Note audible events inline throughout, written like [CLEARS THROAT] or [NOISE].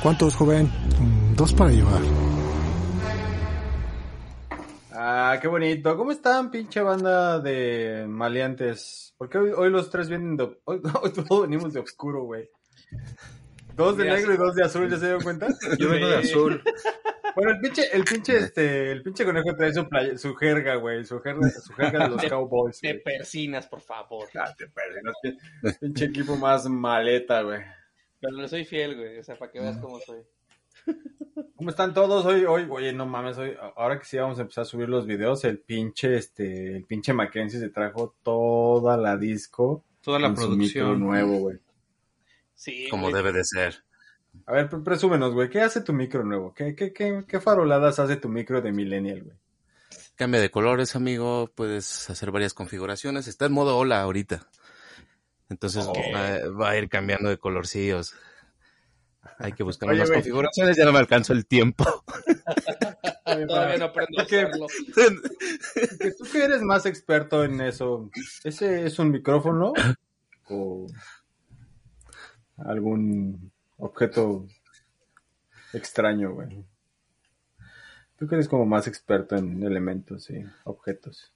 ¿Cuántos, joven? Dos para llevar. Ah, qué bonito. ¿Cómo están, pinche banda de maleantes? Porque hoy, hoy los tres vienen de... [LAUGHS] Hoy, hoy todos venimos de oscuro, güey. Dos de negro y dos de azul, ¿ya se dieron cuenta? [LAUGHS] Yo vengo de azul. Bueno, el pinche, el pinche, este, el pinche conejo trae su, playa- su jerga, güey, su jerga, su jerga de los [LAUGHS] De- Cowboys, Te güey. persinas, por favor. Ah, te persinas, pin- Pinche equipo más maleta, güey. Pero le soy fiel, güey. O sea, para que veas cómo soy. ¿Cómo están todos hoy? Hoy, oye, no mames, hoy, ahora que sí vamos a empezar a subir los videos, el pinche, este, el pinche Mackenzie se trajo toda la disco. Toda la con su micro producción. nuevo, güey. Sí, Como güey. debe de ser. A ver, pre- presúmenos, güey, ¿qué hace tu micro nuevo? ¿Qué, qué, qué, qué faroladas hace tu micro de Millennial, güey? Cambia de colores, amigo. Puedes hacer varias configuraciones. Está en modo hola ahorita. Entonces va, va a ir cambiando de colorcillos. Hay que buscar Oye, unas güey. configuraciones. Ya no me alcanzo el tiempo. [LAUGHS] Todavía no aprendo a ¿Qué? hacerlo. Tú que eres más experto en eso, ¿ese es un micrófono [COUGHS] o algún objeto extraño, güey? Tú que eres como más experto en elementos y objetos.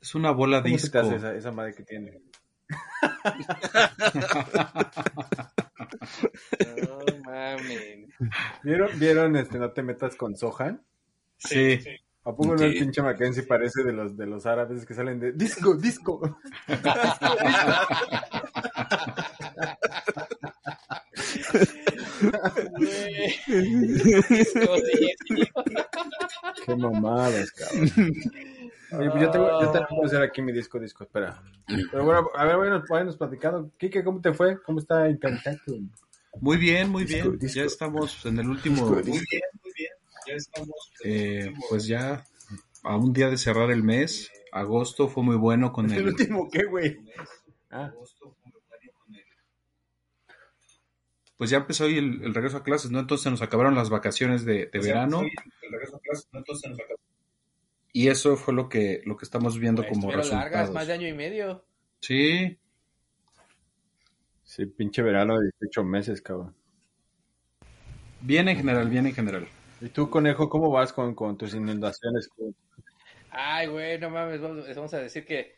Es una bola ¿Cómo se te disco. hace esa, esa madre que tiene? [LAUGHS] No mames. ¿Vieron, ¿Vieron este No te metas con Sohan? Sí. ¿A poco no el Sí. pinche Mackenzie parece de los de los árabes que salen de disco, disco? [LAUGHS] [LAUGHS] Güey. Sí, sí. Qué mamadas, cabrón. [LAUGHS] Oye, pues yo tengo, yo tengo que hacer aquí mi disco, disco, espera. Pero bueno, a ver, bueno, váyanos platicando. Kike, ¿cómo te fue? ¿Cómo está Incantato? Muy bien, muy Disco, bien. disco. Ya estamos en el último. Disco, disco. eh, pues ya a un día de cerrar el mes. Agosto fue muy bueno con ¿El el. último qué, güey? Ah, Pues ya empezó hoy el, el regreso a clases, ¿no? Entonces nos acabaron las vacaciones de, de verano. Y eso fue lo que, lo que estamos viendo como Estuvieron largas, resultados. más de año y medio. Sí, sí, pinche verano de 18 meses, cabrón. bien en general, bien en general. ¿Y tú, conejo, cómo vas con, con tus inundaciones? Ay, güey, no mames. Vamos, vamos a decir que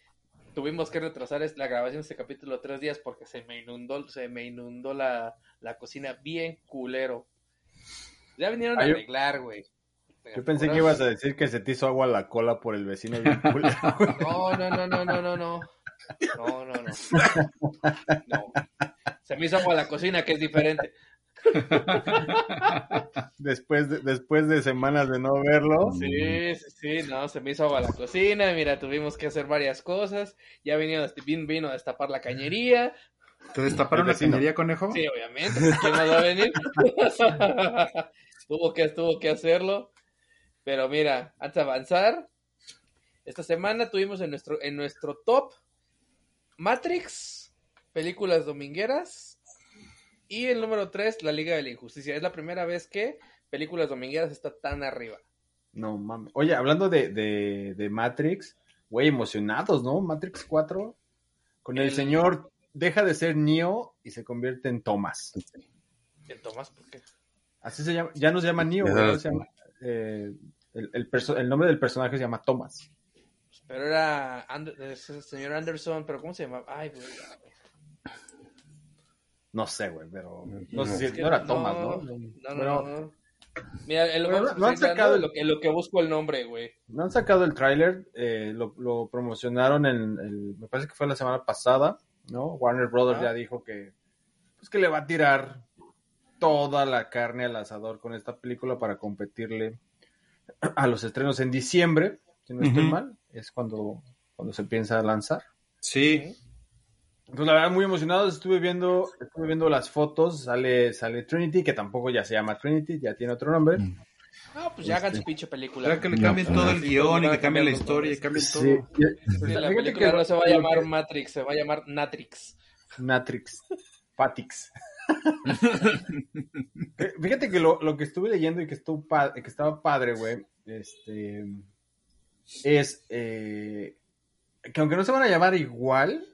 tuvimos que retrasar la grabación de este capítulo tres días porque se me inundó, se me inundó la, la cocina bien culero. Ya vinieron a arreglar, güey. Yo pensé que ibas a decir que se te hizo agua la cola por el vecino bien [LAUGHS] culero. No, no, no, no, no, no, no. No, no, no. [LAUGHS] No. Se me hizo agua la cocina, que es diferente. [LAUGHS] Después de, después de semanas de no verlo. Sí, sí, sí, no, se me hizo agua la cocina. Mira, tuvimos que hacer varias cosas. Ya vino, vino, vino a destapar la cañería. ¿Te destaparon la cañería, conejo? Sí, obviamente. ¿Quién más va a venir? [LAUGHS] tuvo, que, tuvo que hacerlo. Pero mira, antes de avanzar, esta semana tuvimos en nuestro, en nuestro top Matrix, películas domingueras. Y el número 3, La Liga de la Injusticia. Es la primera vez que películas domingueras está tan arriba. No mames. Oye, hablando de, de, de Matrix, güey, emocionados, ¿no? Matrix 4. Con el, El- señor deja de ser Neo y se convierte en Thomas. El Tomás, ¿por qué? Así se llama, ya no se llama Neo, güey, se llama, eh, el, el perso- el nombre del personaje se llama Thomas. Pero era el señor Anderson, pero ¿cómo se llamaba? Ay, güey. No sé, güey, pero no, No. sé si Es que no era Thomas, ¿no? No, no, Pero- no. Mira, en lo, Pero vamos no han sacado en lo que, en lo que busco el nombre, güey. No han sacado el tráiler, eh, lo, lo promocionaron en el, me parece que fue la semana pasada, ¿no? Warner Brothers Ah. ya dijo que, pues que le va a tirar toda la carne al asador con esta película para competirle a los estrenos en diciembre, si no estoy mal, es cuando, cuando se piensa lanzar. Sí, Entonces, la verdad, muy emocionados. Estuve viendo, estuve viendo las fotos. Sale, sale Trinity, que tampoco ya se llama Trinity, ya tiene otro nombre. Ah, pues ya hagan su pinche película. Para que le cambien no, todo el sí, guion y que cambien la historia y cambien todo. Sí. Sí, la película que- no se va a llamar Matrix, se va a llamar Natrix. Natrix. Patix. [LAUGHS] Fíjate que lo, lo que estuve leyendo y que, estuvo pa- que estaba padre, güey, este, es eh, que aunque no se van a llamar igual,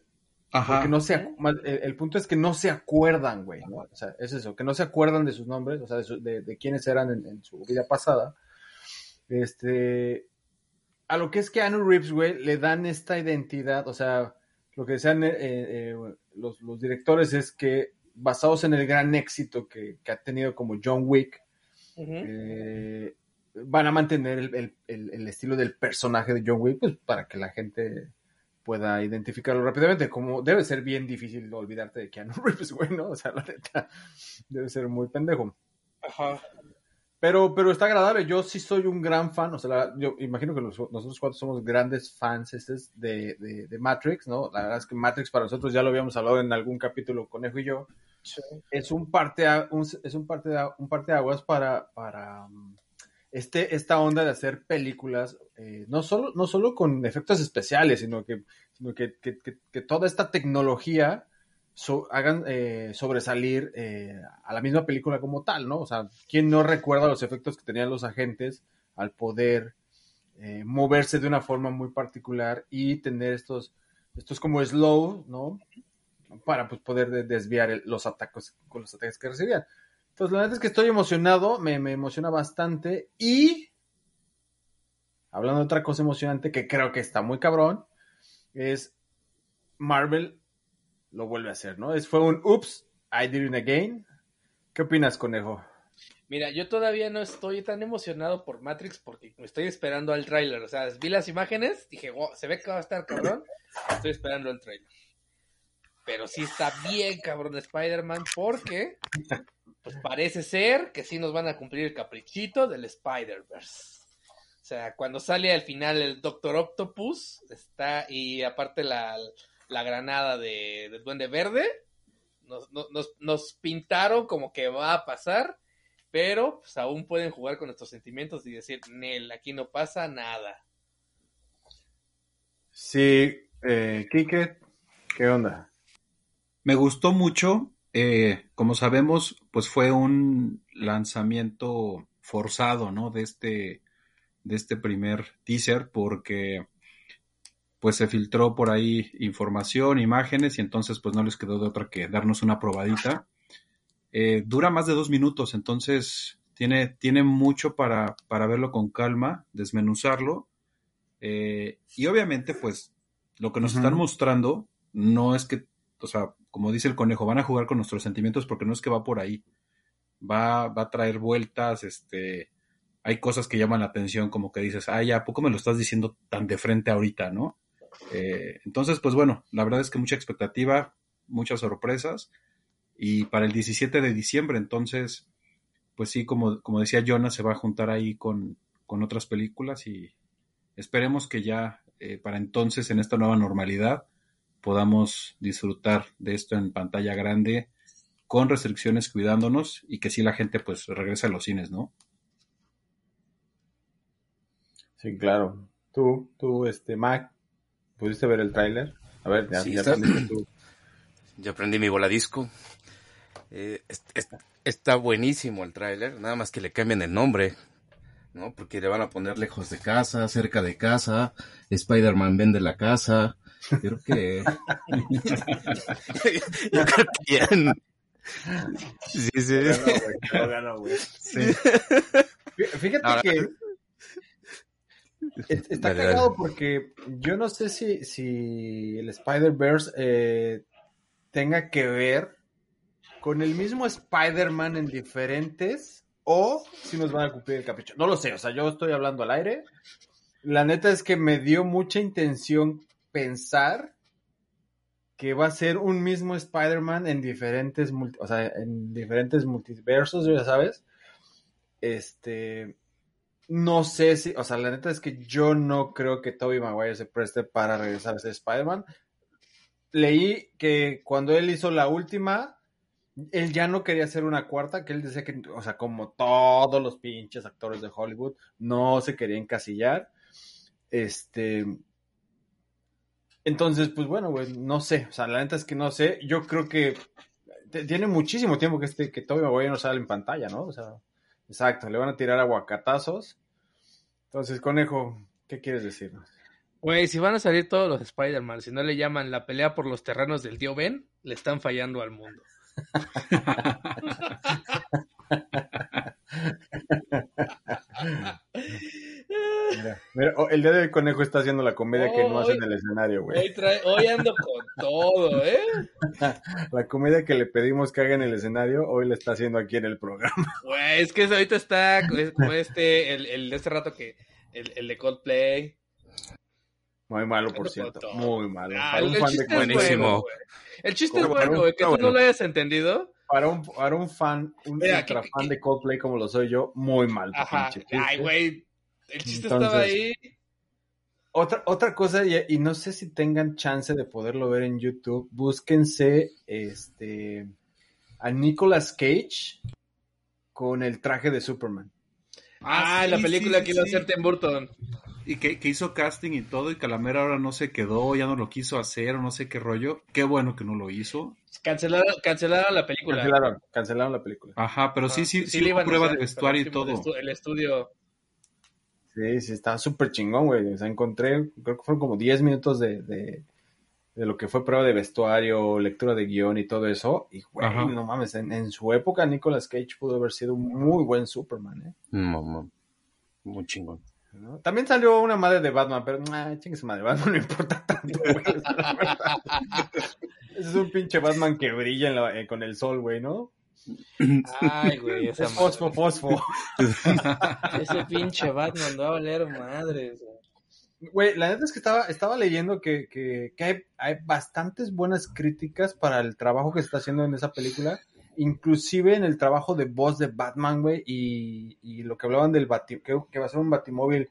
Ajá. porque no se, el, el punto es que no se acuerdan, güey, ¿no? O sea, es eso, que no se acuerdan de sus nombres, o sea, de, su- de- de quiénes eran en, en su vida pasada. Este, a lo que es que Anu Reeves, güey, le dan esta identidad, o sea, lo que decían eh, eh, los, los directores es que basados en el gran éxito que, que ha tenido como John Wick, eh, van a mantener el, el- el- el estilo del personaje de John Wick, pues para que la gente pueda identificarlo rápidamente, como debe ser bien difícil olvidarte de Keanu [LAUGHS] Reeves, güey, ¿no? O sea, la neta, debe ser muy pendejo. Ajá. Pero, pero está agradable. Yo sí soy un gran fan. O sea, la- yo imagino que los- nosotros cuatro somos grandes fans de, de, de Matrix, ¿no? La verdad es que Matrix para nosotros ya lo habíamos hablado en algún capítulo, Conejo y yo. Es un parte, un, es un parte, un parteaguas para, para um, este, esta onda de hacer películas, eh, no, solo, no solo con efectos especiales, sino que, sino que, que- que- toda esta tecnología hagan eh, sobresalir eh, a la misma película como tal, ¿no? O sea, ¿quién no recuerda los efectos que tenían los agentes al poder eh, moverse de una forma muy particular y tener estos, estos como slow, ¿no? Para pues, poder de- desviar los ataques con los ataques que recibían. Entonces, la verdad es que estoy emocionado, me, me emociona bastante y hablando de otra cosa emocionante que creo que está muy cabrón, es Marvel lo vuelve a hacer, ¿no? Es, fue un ups, I did it again. ¿Qué opinas, conejo? Mira, yo todavía no estoy tan emocionado por Matrix porque me estoy esperando al tráiler. O sea, vi las imágenes, dije, wow, se ve que va a estar cabrón. Estoy esperando el tráiler. Pero sí está bien cabrón Spider-Man porque pues parece ser que sí nos van a cumplir el caprichito del Spider-Verse. O sea, cuando sale al final el Doctor Octopus, está, y aparte la, la granada de, del Duende Verde, nos, nos- nos, nos pintaron como que va a pasar, pero pues aún pueden jugar con nuestros sentimientos y decir, Nel, aquí no pasa nada. Sí, eh, Kike, ¿qué onda? Me gustó mucho. Eh, como sabemos, pues fue un lanzamiento forzado, ¿no? De este, de este primer teaser, porque pues se filtró por ahí información, imágenes, y entonces pues no les quedó de otra que darnos una probadita. Eh, dura más de dos minutos, entonces tiene, tiene mucho para, para verlo con calma, desmenuzarlo. eh, y obviamente, pues, lo que nos están mostrando no es que, o sea, como dice el conejo, van a jugar con nuestros sentimientos porque no es que va por ahí. Va, va a traer vueltas, este, hay cosas que llaman la atención, como que dices, ay, ¿a poco me lo estás diciendo tan de frente ahorita, no? Eh, entonces, pues bueno, la verdad es que mucha expectativa, muchas sorpresas. Y para el 17 de diciembre, entonces, pues sí, como, como decía Jonas, se va a juntar ahí con, con otras películas y esperemos que ya eh, para entonces, en esta nueva normalidad, podamos disfrutar de esto en pantalla grande, con restricciones, cuidándonos y que sí la gente pues regrese a los cines, ¿no? Sí, claro. Tú, tú, este, Mac, ¿pudiste ver el tráiler? A ver, ya, Sí, ya está- aprendiste tú. [CLEARS THROAT] Ya aprendí mi voladisco. Eh, es- es- está buenísimo el tráiler, nada más que le cambian el nombre, ¿no? Porque le van a poner lejos de casa, cerca de casa, Spider-Man vende la casa. Creo que... [LAUGHS] Yo creo que ya... Sí, sí. Ganó, güey, lo ganó, güey. Fí- Fíjate Ahora- que es- está Dale, dale. cagado porque yo no sé si, si el Spider-Verse eh, tenga que ver con el mismo Spider-Man en diferentes o si nos van a cumplir el capricho. No lo sé, o sea, yo estoy hablando al aire. La neta es que me dio mucha intención pensar que va a ser un mismo Spider-Man en diferentes, multi- o sea, en diferentes multiversos, ya sabes. Este, no sé si, o sea, la neta es que yo no creo que Tobey Maguire se preste para regresar a ser Spider-Man. Leí que cuando él hizo la última, él ya no quería hacer una cuarta, que él decía que, o sea, como todos los pinches actores de Hollywood, no se quería encasillar. Este, entonces, pues bueno, güey, no sé, o sea, la neta es que no sé, yo creo que tiene muchísimo tiempo que este que Tobey Maguire no sale en pantalla, ¿no? O sea, exacto, le van a tirar aguacatazos. Entonces, conejo, ¿qué quieres decirnos? Güey, si van a salir todos los Spider-Man, si no le llaman la pelea por los terrenos del tío Ben, le están fallando al mundo. [LAUGHS] [LAUGHS] Mira, mira, oh, el día del conejo está haciendo la comedia que no hace en Hoy- el escenario, güey. Hoy, trae- hoy ando con todo, ¿eh? [LAUGHS] La comedia que le pedimos que haga en el escenario, hoy la está haciendo aquí en el programa. [LAUGHS] Güey, es que ahorita está es como este, el, el de este rato que, el, el de Coldplay. Muy malo, por cierto. Muy malo. Ah, Para un fan de Buenísimo. bueno. El chiste es bueno, güey, que tú no lo hayas entendido. Para un, para un fan, un Mira, ultra que- fan que- de Coldplay como lo soy yo, muy mal. Ajá. Ay, güey. El chiste Entonces- estaba ahí. Otra, otra cosa, y, y no sé si tengan chance de poderlo ver en YouTube, búsquense este a Nicolas Cage con el traje de Superman. Ah, Ah, la película sí, que iba a hacer Tim Burton. Y que, que hizo casting y todo, y Calamera ahora no se quedó, ya no lo quiso hacer, o no sé qué rollo. Qué bueno que no lo hizo. Cancelaron, cancelaron la película. Cancelaron, cancelaron la película. Ajá, pero sí, Ah, sí, sí, le hubo prueba hacer, de vestuario y todo. El, estu- el estudio. Sí, sí, estaba súper chingón, güey. O sea, encontré, creo que fueron como 10 minutos de, de, de lo que fue prueba de vestuario, lectura de guion y todo eso. Y, güey, Ajá. no mames, en, en su época Nicolas Cage pudo haber sido un muy buen Superman, ¿eh? No, no. Muy chingón. ¿no? También salió una madre de Batman, pero, nah, chingue su madre, Batman no [LAUGHS] importa tanto, güey. [LAUGHS] es un pinche Batman que brilla en la- eh, con el sol, güey, ¿no? Ay, güey, [LAUGHS] esa Es fosfo, fosfo. [LAUGHS] Ese pinche Batman va a valer madres. güey. Güey, la neta es que estaba, estaba leyendo que, que, que hay, hay bastantes buenas críticas para el trabajo que se está haciendo en esa película, inclusive en el trabajo de voz de Batman, güey, y, y lo que hablaban del bati, que, que va a ser un batimóvil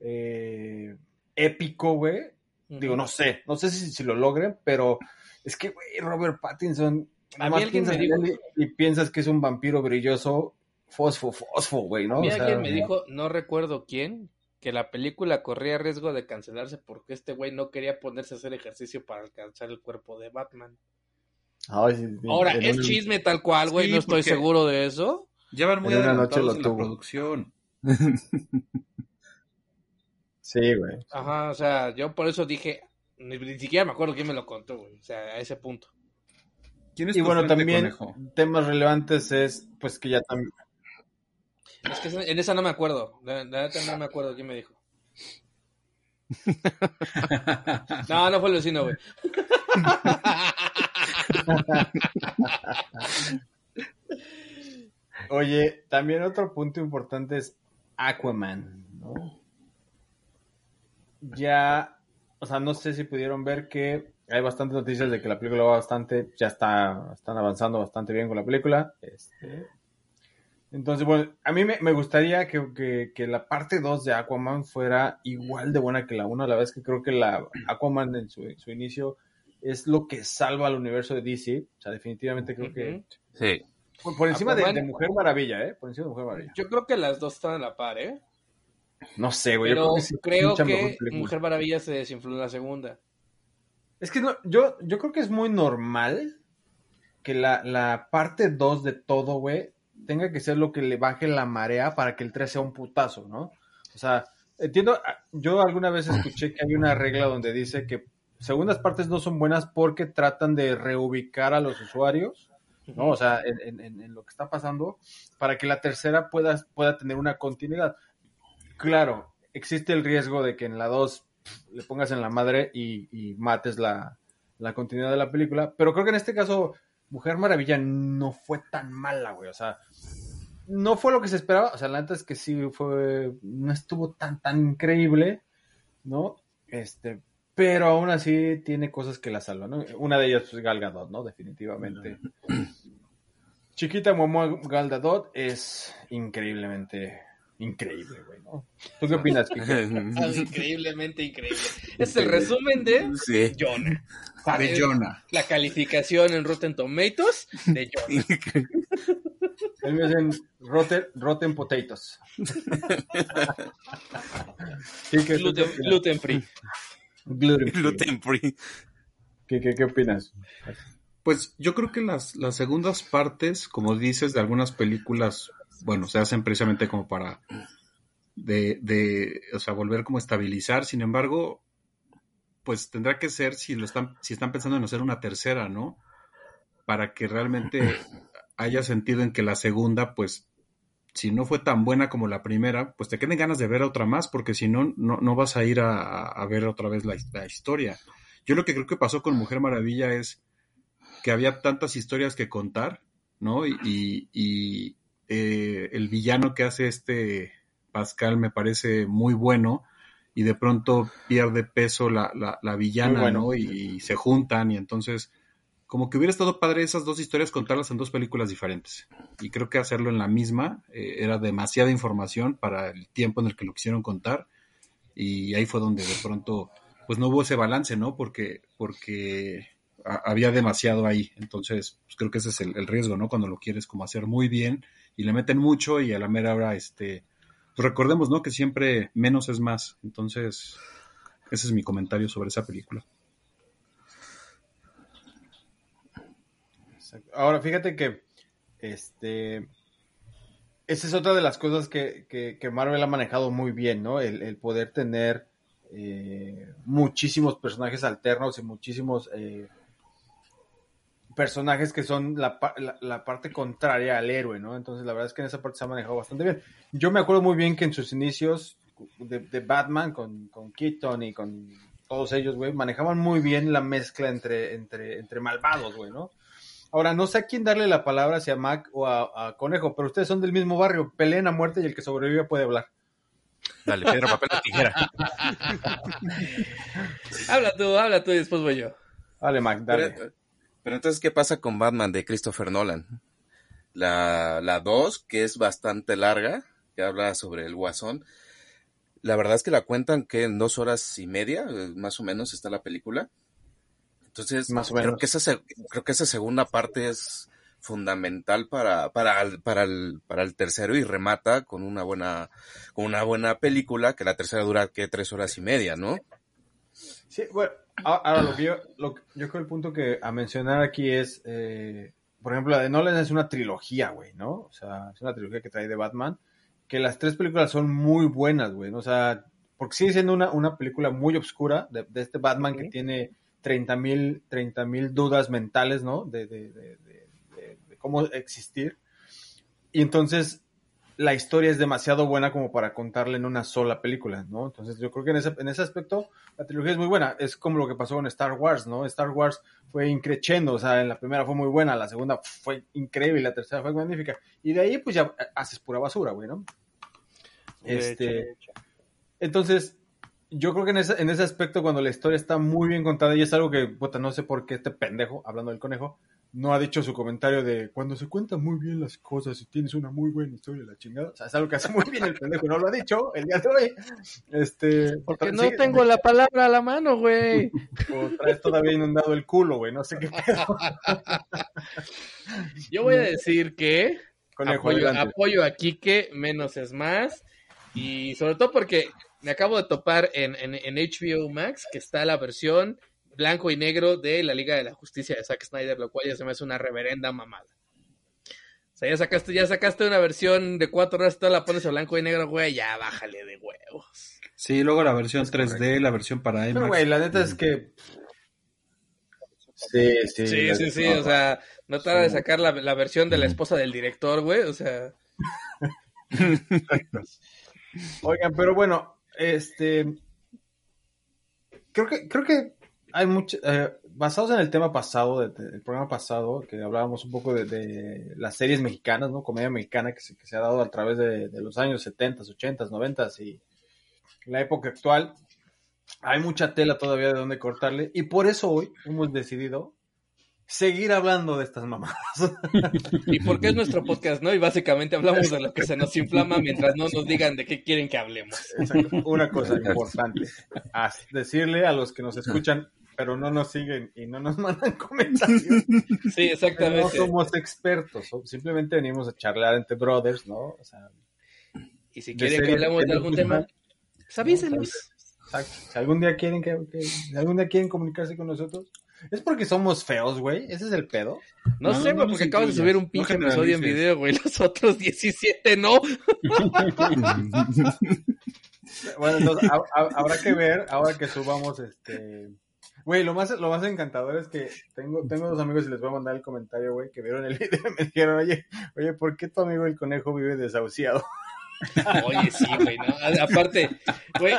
eh, épico, güey. Digo, no sé, no sé si, si lo logren, pero es que, güey, Robert Pattinson, A mí alguien piensas me dijo- y, piensas que es un vampiro brilloso, fosfo, fosfo, güey, ¿no? A mí O sea, alguien me dijo, no recuerdo quién, que la película corría riesgo de cancelarse porque este güey no quería ponerse a hacer ejercicio para alcanzar el cuerpo de Batman. ay, sí, sí, Ahora, es un- chisme tal cual, güey, Sí, no estoy porque- seguro de eso. Ya van muy adelantados lo en la producción. [LAUGHS] Sí, güey. Ajá, o sea, yo por eso dije, ni, ni siquiera me acuerdo quién me lo contó, güey, o sea, a ese punto. ¿Quién es Y tu bueno, también conejo? temas relevantes es, pues que ya también... Es que en esa no me acuerdo, la, neta no me acuerdo quién me dijo. [LAUGHS] No, no fue el vecino, güey. Oye, también otro punto importante es Aquaman, ¿no? Ya, o sea, no sé si pudieron ver que hay bastantes noticias de que la película va bastante, ya está, están avanzando bastante bien con la película. Este, entonces, bueno, a mí me, me gustaría que, que- que la parte 2 de Aquaman fuera igual de buena que la 1. La verdad es que creo que la Aquaman en su, su inicio es lo que salva al universo de DC. O sea, definitivamente creo que. Sí. por, por encima de, Aquaman- de Mujer Maravilla, ¿eh? Por encima de Mujer Maravilla. Yo creo que las dos están a la par, ¿eh? No sé, güey. Pero yo creo que, creo que. Mujer Maravilla se desinfló en la segunda. Es que no, yo, yo creo que es muy normal que la, la parte 2 de todo, güey, tenga que ser lo que le baje la marea para que el 3 sea un putazo, ¿no? O sea, entiendo, ah, yo alguna vez escuché que hay una regla donde dice que segundas partes no son buenas porque tratan de reubicar a los usuarios, ¿no? O sea, en, en- en- lo que está pasando, para que la tercera pueda, pueda tener una continuidad. Claro, existe el riesgo de que en la 2 le pongas en la madre y, y mates la, la continuidad de la película, pero creo que en este caso Mujer Maravilla no fue tan mala, güey, o sea, no fue lo que se esperaba, o sea, la neta es que sí fue, no estuvo tan, tan increíble, ¿no? Este, pero aún así tiene cosas que la salvan, ¿no? Una de ellas es Gal Gadot, ¿no? Definitivamente. Chiquita Momoa Gal Gadot es increíblemente increíble, güey, ¿no? ¿Tú qué opinas, [LAUGHS] increíblemente increíble. Es el resumen de Sí. Jonah. De Jonah. La calificación en Rotten Tomatoes de Jonah. Él me dicen Rotten, rotten Potatoes. [LAUGHS] Sí, ¿qué, Gluten, gluten free. Gluten free. Gluten free. ¿Qué, qué, qué opinas? Pues yo creo que las, las segundas partes, como dices, de algunas películas, bueno, se hacen precisamente como para de, de, o sea, volver como a estabilizar. Sin embargo, pues tendrá que ser si lo están, si están pensando en hacer una tercera, ¿no? Para que realmente haya sentido en que la segunda, pues, si no fue tan buena como la primera, pues te queden ganas de ver otra más, porque si no, no, no vas a ir a, a ver otra vez la, la historia. Yo lo que creo que pasó con Mujer Maravilla es que había tantas historias que contar, ¿no? Y, y, y eh, el villano que hace este Pascal me parece muy bueno y de pronto pierde peso la, la, la villana, bueno. ¿no? Y, y se juntan y entonces como que hubiera estado padre esas dos historias contarlas en dos películas diferentes. Y creo que hacerlo en la misma eh, era demasiada información para el tiempo en el que lo quisieron contar. Y ahí fue donde de pronto, pues no hubo ese balance, ¿no? Porque, porque a- había demasiado ahí. Entonces, pues creo que ese es el, el riesgo, ¿no? Cuando lo quieres como hacer muy bien y le meten mucho y a la mera hora, este, pues recordemos, ¿no? Que siempre menos es más. Entonces, ese es mi comentario sobre esa película. Ahora, fíjate que este esa es otra de las cosas que, que- que Marvel ha manejado muy bien, ¿no? El, el poder tener eh, muchísimos personajes alternos y muchísimos eh, personajes que son la, la- la parte contraria al héroe, ¿no? Entonces, la verdad es que en esa parte se ha manejado bastante bien. Yo me acuerdo muy bien que en sus inicios de, de Batman con, con Keaton y con todos ellos, güey, manejaban muy bien la mezcla entre, entre, entre malvados, güey, ¿no? Ahora, no sé a quién darle la palabra, si a Mac o a, a Conejo, pero ustedes son del mismo barrio, peleen a muerte y el que sobrevive puede hablar. Dale, piedra, papel o tijera. [LAUGHS] Habla tú, habla tú y después voy yo. Dale, Mac, dale. Pero, pero entonces, ¿qué pasa con Batman de Christopher Nolan? La, la 2, que es bastante larga, que habla sobre el guasón. La verdad es que la cuentan que en dos horas y media, eh, más o menos, está la película. Entonces, Más o creo menos. que esa, se- creo que esa segunda parte es fundamental para, para, el, para, el, para el tercero y remata con una buena, con una buena película, que la tercera dura que tres horas y media, ¿no? Sí, bueno, ahora lo que yo, lo, que- yo creo el punto que a mencionar aquí es, eh, por ejemplo, la de Nolan es una trilogía, güey, ¿no? O sea, es una trilogía que trae de Batman, que las tres películas son muy buenas, güey, ¿no? O sea, porque sigue siendo una, una película muy oscura de, de este Batman que tiene 30 mil 30 mil dudas mentales, ¿no? De- de- de cómo existir. Y entonces la historia es demasiado buena como para contarla en una sola película, ¿no? Entonces yo creo que en ese, en ese aspecto la trilogía es muy buena. Es como lo que pasó con Star Wars, ¿no? Star Wars fue increchendo, o sea, en la primera fue muy buena, la segunda fue increíble, la tercera fue magnífica. Y de ahí pues ya haces pura basura, güey, ¿no? De Este, hecho, de hecho. entonces, yo creo que en ese, en ese aspecto, cuando la historia está muy bien contada, y es algo que, puta, no sé por qué este pendejo, hablando del conejo, no ha dicho su comentario de cuando se cuentan muy bien las cosas y tienes una muy buena historia, la chingada. O sea, es algo que hace muy bien el pendejo, no lo ha dicho el día de hoy. Este, Porque sí, no tengo la palabra a la mano, güey. o traes todavía inundado el culo, güey, no sé qué pedo. Yo voy a decir que Conejo, apoyo, apoyo a Quique, menos es más. Y sobre todo porque me acabo de topar en, en, en HBO Max que está la versión blanco y negro de la Liga de la Justicia de Zack Snyder, lo cual ya se me hace una reverenda mamada. O sea, ya sacaste, ya sacaste una versión de cuatro horas, toda la pones a blanco y negro, güey, ya bájale de huevos. Sí, luego la versión Es 3D, correcto. la versión para IMAX. Pero, güey, la neta es que... Sí, sí. Sí, sí, sí, o sea, no tarda de sacar la, la versión de la esposa del director, güey, o sea, Oigan, pero bueno, este. Creo que, creo que hay mucho. eh, basados en el tema pasado, de- de- del programa pasado, que hablábamos un poco de, de las series mexicanas, ¿no? Comedia mexicana que se, que se ha dado a través de, de los años 70, 80, 90 y la época actual. Hay mucha tela todavía de donde cortarle. Y por eso hoy hemos decidido seguir hablando de estas mamadas. [LAUGHS] y porque es nuestro podcast, ¿no? Y básicamente hablamos de lo que se nos inflama mientras no nos digan de qué quieren que hablemos. Exacto. Una cosa importante. Decirle a los que nos escuchan, pero no nos siguen y no nos [LAUGHS] mandan comentarios. Sí, que no exactamente. somos expertos. Simplemente venimos a charlar entre brothers, ¿no? O sea, Y si quieren que series hablemos de algún tema, pues avísenos. exacto. Si algún día quieren que, que- si algún día quieren comunicarse con nosotros, es porque somos feos, güey. Ese es el pedo. No, No, sé, no porque acabas de subir un no pinche episodio en video, güey. Los otros 17 no. [LAUGHS] Bueno, entonces ha- ha- habrá que ver ahora que subamos este. Güey, lo más, lo más encantador es que tengo, tengo dos amigos y les voy a mandar el comentario, güey, que vieron el [LAUGHS] video y me dijeron, oye, oye, ¿por qué tu amigo el conejo vive desahuciado? Oye, sí, güey, ¿no? A- Aparte, güey,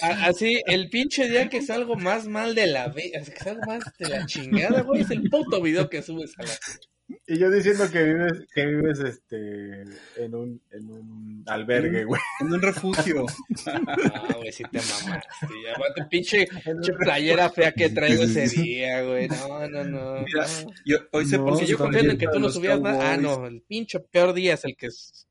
así, el pinche día que salgo más mal de la vida, que salgo más de la chingada, güey, es el puto video que subes a la... Y yo diciendo que vives, que vives este en un, en un albergue, güey. En un refugio. No, güey, sí te mamaste. Y aparte, pinche, pinche playera fea que traigo ese día, güey. No, no, no. Mira, yo, hoy No, Porque yo confiando en que tú no subías nada. Ah, no, el pinche peor día es el que es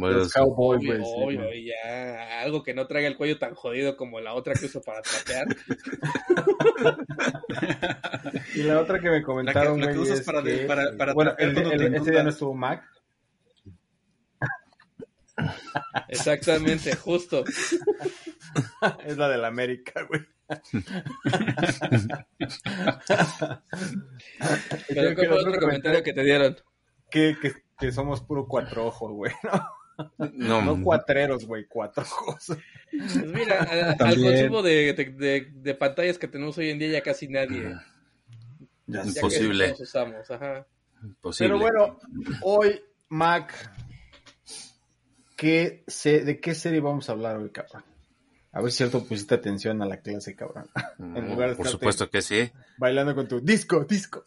Los los- cowboys, obvio, y ya algo que no traiga el cuello tan jodido como la otra que uso para trapear. Y la otra que me comentaron, la que güey, usas es para de- que- para- para bueno, trapear el, ese día no estuvo Mac. Exactamente, justo. [LAUGHS] Es la de la América, güey. Pero ¿cuál fue otro comentario que te dieron? que, que, que somos puro cuatro ojos, güey. No, No, no cuatreros, güey, cuatro ojos. Pues mira, a- al consumo de, de, de- de pantallas que tenemos hoy en día ya casi nadie. Ya Ya casi Imposible. usamos, ajá. imposible. Pero bueno, hoy, Mac, ¿qué se, ¿de qué serie vamos a hablar hoy, cabrón? A ver si cierto pusiste atención a la clase, cabrón. No, en lugar de por supuesto que sí. Bailando con tu disco, disco.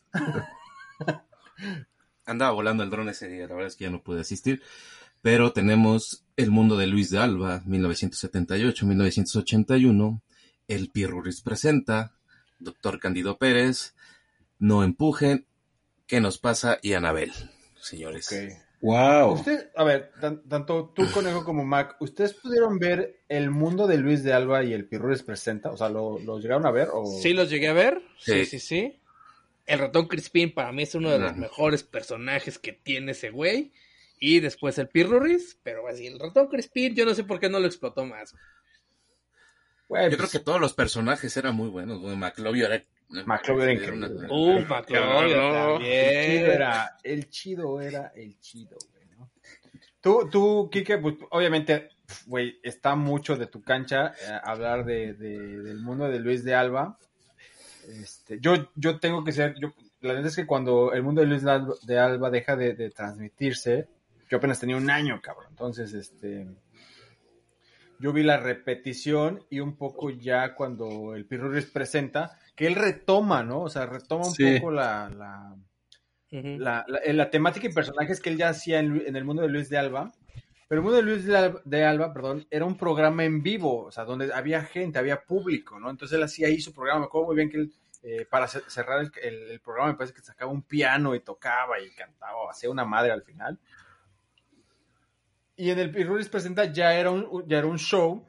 Andaba volando el dron ese día, la verdad es que ya no pude asistir. Pero tenemos El mundo de Luis de Alba, 1978-1981. El Pirruris presenta. Doctor Candido Pérez. No empujen. ¿Qué nos pasa? Y Anabel, señores. Wow. Usted, a ver, tan- tanto tú, Conejo, como Mac, ¿ustedes pudieron ver el mundo de Luis de Alba y el Pirruris presenta? O sea, ¿lo, lo llegaron a ver? O... Sí, los llegué a ver. Sí, Sí. sí, sí. El ratón Crispín para mí es uno de los mejores personajes que tiene ese güey. Y después el Pirruris, pero así, el ratón Crispín, yo no sé por qué no lo explotó más. Yo creo pues, que todos los personajes eran muy buenos. güey. McLovin era... McLovin era una- increíble. Uh, McLovin Cabrón. el chido también. era, el chido era el chido, güey, ¿no? Tú, tú, Kike, pues, obviamente, güey, está mucho de tu cancha eh, hablar de, de- del mundo de Luis de Alba. Este, yo, yo tengo que ser, yo, la verdad es que cuando el mundo de Luis de Alba, de Alba deja de, de transmitirse, yo apenas tenía un año, cabrón. Entonces, este, yo vi la repetición y un poco ya cuando el Pirruris presenta, que él retoma, ¿no? O sea, retoma un Sí. poco la, la, Ujú. la, la- eh, la temática y personajes que él ya hacía en, el mundo de Luis de Alba. Pero el mundo de Luis de Alba, de Alba, perdón, era un programa en vivo, o sea, donde había gente, había público, ¿no? Entonces él hacía ahí su programa. Me acuerdo muy bien que él, eh, para ce- cerrar el, el- el programa, me parece que sacaba un piano y tocaba y cantaba, hacía una madre al final. Y en el Pirruris Presenta ya era un, ya era un show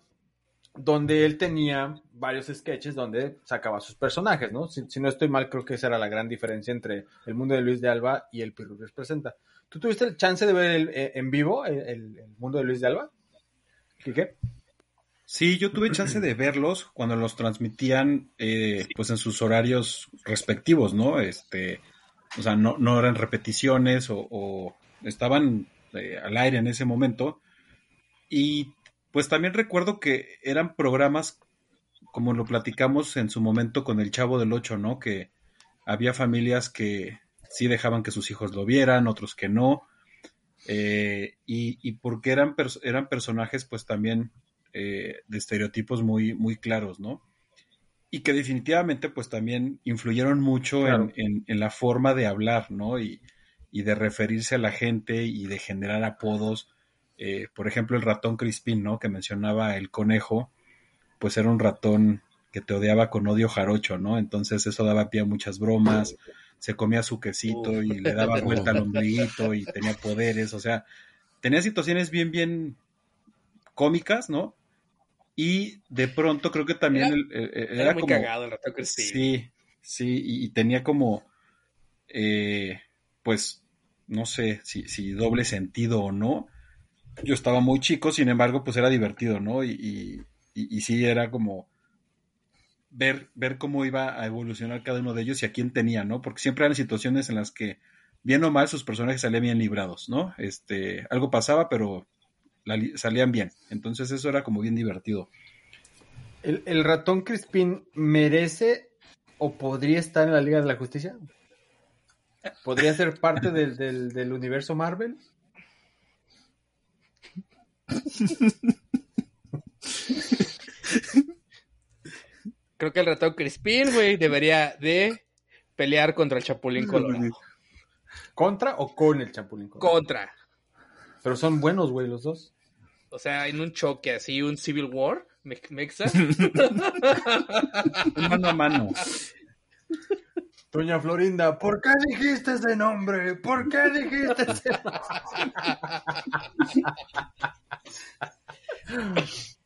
donde él tenía varios sketches donde sacaba sus personajes, ¿no? Si, no estoy mal, creo que esa era la gran diferencia entre el mundo de Luis de Alba y el Pirruris Presenta. ¿Tú tuviste el chance de ver el- eh, en vivo el, el- el mundo de Luis de Alba? ¿Qué? Sí, yo tuve chance de verlos cuando los transmitían eh, pues en sus horarios respectivos, ¿no? Este, o sea, no, no eran repeticiones o estaban eh, al aire en ese momento. Y pues también recuerdo que eran programas como lo platicamos en su momento con el Chavo del Ocho, ¿no? Que había familias que sí dejaban que sus hijos lo vieran, otros que no. Eh, y, y porque eran, pers- eran personajes pues también eh, de estereotipos muy, muy claros, ¿no? Y que definitivamente pues también influyeron mucho Claro. en, en- en la forma de hablar, ¿no? Y, y de referirse a la gente y de generar apodos. Eh, por ejemplo, el ratón Crispín, ¿no? Que mencionaba el conejo, pues era un ratón que te odiaba con odio jarocho, ¿no? Entonces eso daba pie a muchas bromas, se comía su quesito y le daba [LAUGHS] vuelta al ombliguito y tenía poderes, o sea, tenía situaciones bien, bien cómicas, ¿no? Y de pronto creo que también Era- el- el- el- Era, muy como- cagado el ratón Crispín. Sí, sí, y, y tenía como, eh, pues, no sé si, doble sentido o no. Yo estaba muy chico, sin embargo, pues era divertido, ¿no? Y, sí era como ver, ver cómo iba a evolucionar cada uno de ellos y a quién tenía, ¿no? Porque siempre eran situaciones en las que, bien o mal, sus personajes salían bien librados, ¿no? Este, algo pasaba, pero salían bien. Entonces eso era como bien divertido. ¿El, el ratón Crispín merece o podría estar en la Liga de la Justicia? ¿Podría ser parte del, del, del universo Marvel? Creo que el ratón Crispín, güey, debería de pelear contra el Chapulín Colorado. ¿Contra o con el Chapulín Colorado? Contra. Pero son buenos, güey, los dos. O sea, en un choque así, un Civil War, me- mexa. [LAUGHS] Mano a mano. Doña Florinda, ¿por qué dijiste ese nombre? ¿Por qué dijiste ese [LAUGHS]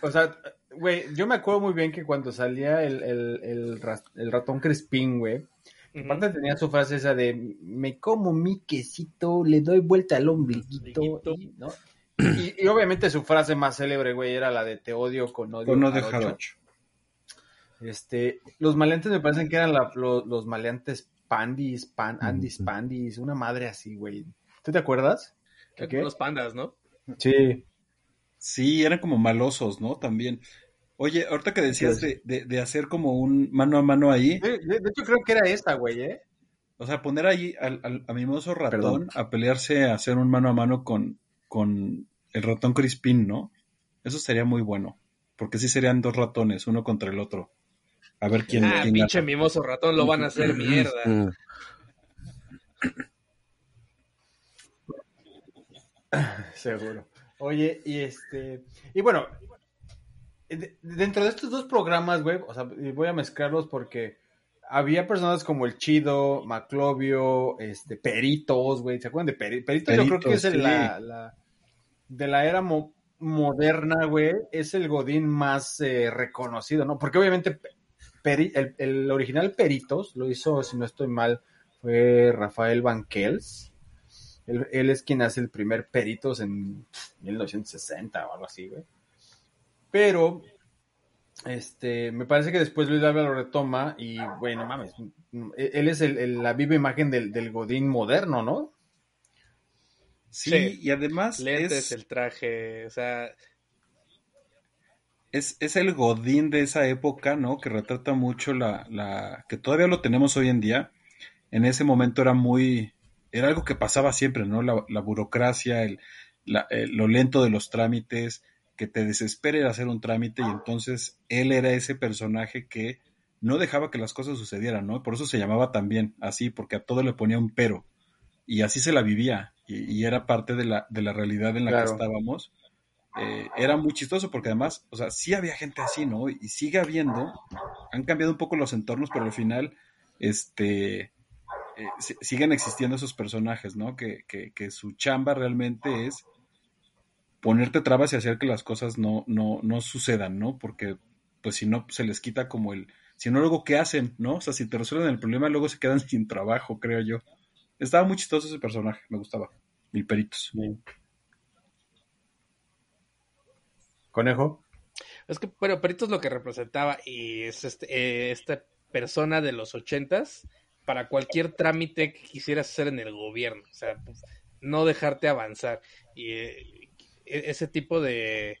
O sea, güey, yo me acuerdo muy bien que cuando salía el, el, el, ratón Crespín, güey, aparte tenía su frase esa de me como mi quesito, le doy vuelta al ombliguito, Ombliguito. y, ¿no? Y, y obviamente su frase más célebre, güey, era la de te odio con odio. Con no de jarocho". Este, los maleantes me parecen que eran la- lo- los maleantes pandis, pan, andis pandis, una madre así, güey. ¿Tú te acuerdas? Que ¿Qué? los pandas, ¿no? Sí. Sí, eran como malosos, ¿no? También. Oye, ahorita que decías de, de, de hacer como un mano a mano ahí, De, hecho, creo que era esa, güey, ¿eh? o sea, poner ahí al, al- a mimoso ratón Perdón. a pelearse, a hacer un mano a mano con, con el ratón Crispín, ¿no? Eso sería muy bueno, porque sí serían dos ratones, uno contra el otro. A ver quién, Ah, quién pinche gana. mimoso ratón, lo van a hacer mierda. Seguro. Oye, y este. Y bueno, de- dentro de estos dos programas, güey, o sea, voy a mezclarlos porque había personas como el Chido, Maclovio, este, Peritos, güey. ¿Se acuerdan de Peri- Peritos? yo creo que es Peritos, el- sí. la, la- de la era mo- moderna, güey. Es el Godín más eh, reconocido, ¿no? Porque obviamente Peri- el, el original Peritos lo hizo, si no estoy mal, fue Rafael Banquels. Él, él es quien hace el primer Peritos en 1960 o algo así, güey. Pero, este, me parece que después Luis Dávila lo retoma y, güey, no mames, él es el- el- la viva imagen del, del Godín moderno, ¿no? Sí, Sí. y además Lentes, es, el traje, o sea, es, es el godín de esa época, ¿no? Que retrata mucho la, la, que todavía lo tenemos hoy en día. En ese momento era muy, era algo que pasaba siempre, ¿no? La, la burocracia, el, la- el- lo lento de los trámites, que te a hacer un trámite y entonces él era ese personaje que no dejaba que las cosas sucedieran, ¿no? Por eso se llamaba también así, porque a todo le ponía un pero. Y así se la vivía, y, y era parte de la, de la realidad en la Claro. que estábamos. Eh, era muy chistoso porque además, o sea, sí había gente así, ¿no? Y sigue habiendo, han cambiado un poco los entornos, pero al final, este, eh, si- siguen existiendo esos personajes, ¿no? Que, que, que su chamba realmente es ponerte trabas y hacer que las cosas no, no, no sucedan, ¿no? Porque, pues si no, se les quita como el, si no, luego, ¿qué hacen, no? O sea, si te resuelven el problema, luego se quedan [LAUGHS] sin trabajo, creo yo. Estaba muy chistoso ese personaje, me gustaba. Mil peritos. Conejo. es que, bueno, Perito es lo que representaba y es este, eh, esta persona de los ochentas para cualquier trámite que quisieras hacer en el gobierno, o sea, pues, no dejarte avanzar. Y eh, e- ese tipo de,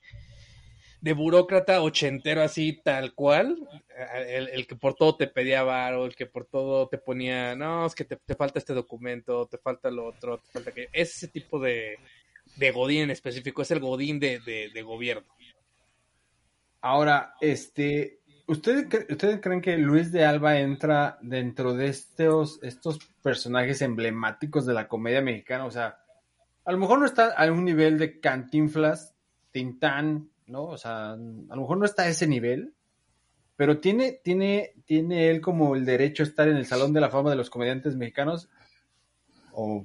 de burócrata ochentero así tal cual, eh, el, que por todo te pedía varo, el que por todo te ponía, no, es que te, te falta este documento, te falta lo otro, te falta que... Es ese tipo de, de Godín en específico, es el Godín de, de, de gobierno. Ahora, este, ¿ustedes, cre- ¿ustedes creen que Luis de Alba entra dentro de estos, estos personajes emblemáticos de la comedia mexicana? O sea, a lo mejor no está a un nivel de Cantinflas, Tintán, ¿no? O sea, a lo mejor no está a ese nivel, pero tiene, tiene, tiene él como el derecho a estar en el Salón de la Fama de los Comediantes Mexicanos. O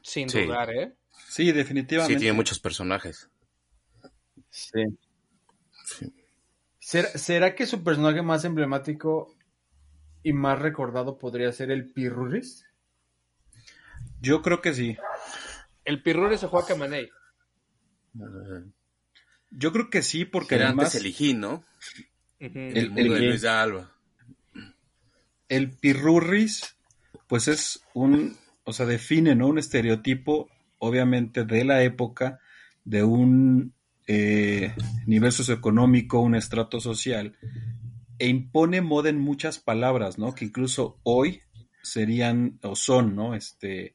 Sin Sí. dudar, ¿eh? Sí, definitivamente. Sí, tiene muchos personajes. Sí. ¿Será, será que su personaje más emblemático y más recordado podría ser el Pirruris? Yo creo que sí. El Pirrures o Juan Camaney. Eh, Yo creo que sí, porque Que además antes elegí, ¿no? El, El- mundo de el- Luis de Alba. el pirurris, pues es un, o sea, define, ¿no? Un estereotipo, obviamente, de la época, de un eh, nivel socioeconómico, un estrato social, e impone moda en muchas palabras, ¿no? Que incluso hoy serían o son, ¿no? Este,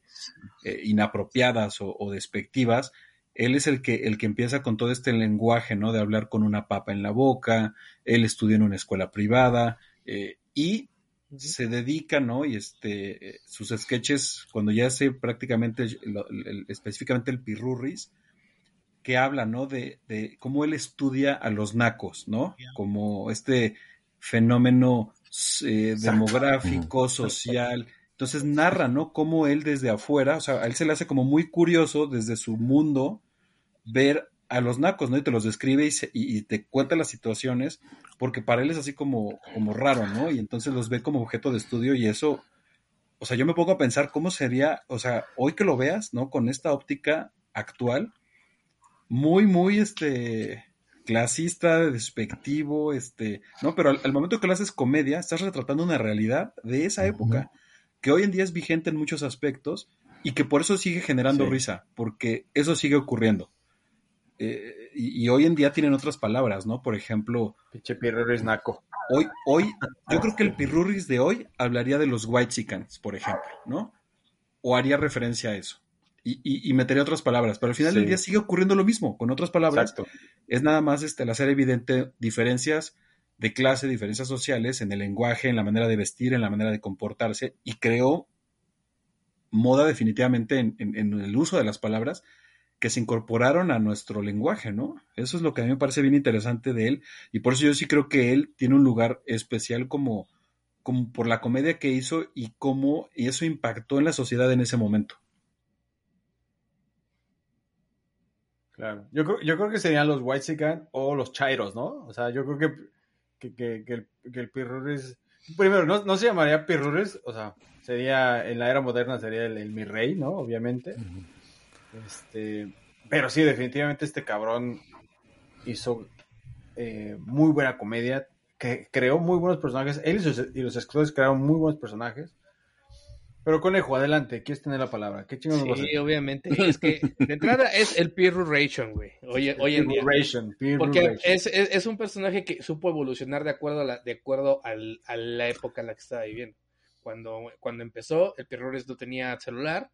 eh, inapropiadas o, o despectivas. Él es el que, el que empieza con todo este lenguaje, ¿no? De hablar con una papa en la boca, él estudia en una escuela privada, eh, y se dedica, ¿no? Y este, eh, sus sketches, cuando ya hace prácticamente, el- específicamente el Pirurris, que habla, ¿no? De, de cómo él estudia a los nacos, ¿no? Como este fenómeno eh, demográfico, social. Entonces narra, ¿no? Cómo él desde afuera, o sea, a él se le hace como muy curioso desde su mundo ver a los nacos, ¿no? Y te los describe y, se- y- y te cuenta las situaciones, porque para él es así como, como raro, ¿no? Y entonces los ve como objeto de estudio y eso, o sea, yo me pongo a pensar cómo sería, o sea, hoy que lo veas, ¿no? Con esta óptica actual, muy, muy, este, clasista, despectivo, este, ¿no? Pero al, al momento que lo haces comedia, estás retratando una realidad de esa época, que hoy en día es vigente en muchos aspectos y que por eso sigue generando Sí. risa, porque eso sigue ocurriendo. Eh, y, y hoy en día tienen otras palabras, ¿no? Por ejemplo, Pinche Pirurris naco. hoy, hoy, yo creo que el Pirurris de hoy hablaría de los White por ejemplo, ¿no? O haría referencia a eso. Y, y- y metería otras palabras, pero al final del día sigue ocurriendo lo mismo, con otras palabras. Exacto. Es nada más este, el hacer evidente diferencias de clase, diferencias sociales en el lenguaje, en la manera de vestir, en la manera de comportarse, y creó moda definitivamente en, en- en el uso de las palabras que se incorporaron a nuestro lenguaje, ¿no? Eso es lo que a mí me parece bien interesante de él, y por eso yo sí creo que él tiene un lugar especial como, como por la comedia que hizo y cómo y eso impactó en la sociedad en ese momento. Claro. Yo creo, yo creo que serían los White o los Chairos, ¿no? O sea, yo creo que, que, que, que el, que el Pirurris. Primero, no, no se llamaría Pirurris, o sea, sería en la era moderna sería el, el mi rey, ¿no? Obviamente. Este, pero sí, definitivamente este cabrón hizo eh, muy buena comedia, que creó muy buenos personajes. Él y, sus- y los escritores crearon muy buenos personajes. Pero Conejo, adelante, ¿quieres tener la palabra? ¿Qué vas a Sí, obviamente. Es que de entrada es el Pirruration, güey. Hoy, hoy en día. Pirruration, Porque es, es, es un personaje que supo evolucionar de acuerdo a la, de acuerdo al- a la época en la que estaba viviendo. Cuando, cuando empezó, el Pirrores no tenía celular,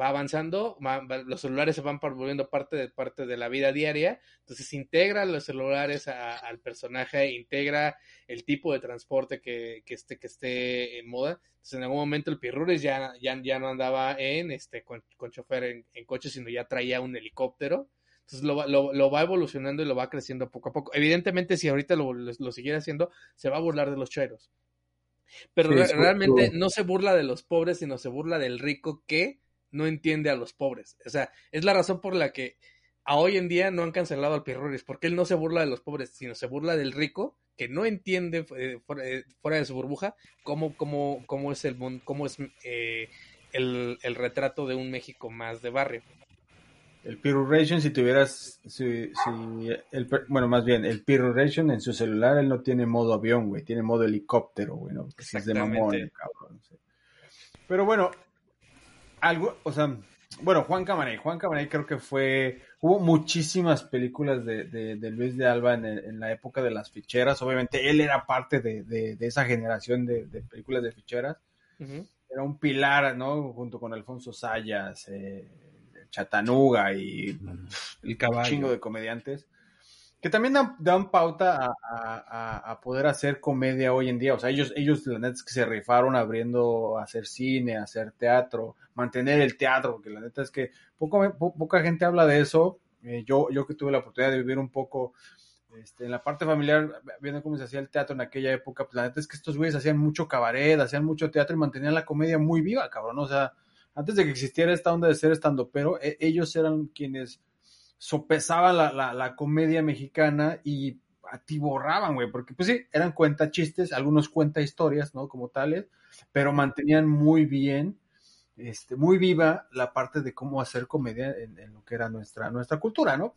va avanzando, va- va- los celulares se van volviendo parte de, parte de la vida diaria, entonces integra los celulares a- al personaje, integra el tipo de transporte que, que, esté, que esté en moda. Entonces en algún momento el Pirrures ya, ya, ya no andaba en este con, con chofer en, en coche, sino ya traía un helicóptero. Entonces lo, va- lo, lo va evolucionando y lo va creciendo poco a poco. Evidentemente, si ahorita lo, lo, siguiera haciendo, se va a burlar de los chairos. Pero Sí, re- sí, realmente no se burla de los pobres, sino se burla del rico que no entiende a los pobres. O sea, es la razón por la que a hoy en día no han cancelado al Pirruris, porque él no se burla de los pobres, sino se burla del rico que no entiende eh, fuera, eh, fuera de su burbuja cómo, cómo, cómo es el mundo, cómo es eh, el, el retrato de un México más de barrio. El Pirruration, si tuvieras, si, si el, bueno, más bien, el Pirruration en su celular, él no tiene modo avión, güey, tiene modo helicóptero, güey, ¿no? Es de mamón, cabrón. sí. Pero bueno, algo, o sea, bueno, Juan Camaney, Juan Camaney creo que fue, hubo muchísimas películas de, de, de Luis de Alba en, el- en la época de las ficheras, obviamente él era parte de, de, de esa generación de, de películas de ficheras, era un pilar, ¿no? Junto con Alfonso Sayas, eh, Chatanuga y El un caballo. chingo de comediantes que también dan, pauta a, a- a- poder hacer comedia hoy en día. O sea, ellos, ellos la neta es que se rifaron abriendo a hacer cine, a hacer teatro, mantener el teatro, porque la neta es que poco, po- poca gente habla de eso. Eh, yo, yo que tuve la oportunidad de vivir un poco este, en la parte familiar, viendo cómo se hacía el teatro en aquella época, pues la neta es que estos güeyes hacían mucho cabaret, hacían mucho teatro y mantenían la comedia muy viva, cabrón. O sea, antes de que existiera esta onda de ser estando, pero ellos eran quienes sopesaban la, la, comedia mexicana y atiborraban, güey, porque pues sí, eran cuenta chistes, algunos cuenta historias, ¿no? Como tales, pero mantenían muy bien, este, muy viva la parte de cómo hacer comedia en, lo que era nuestra, nuestra cultura, ¿no?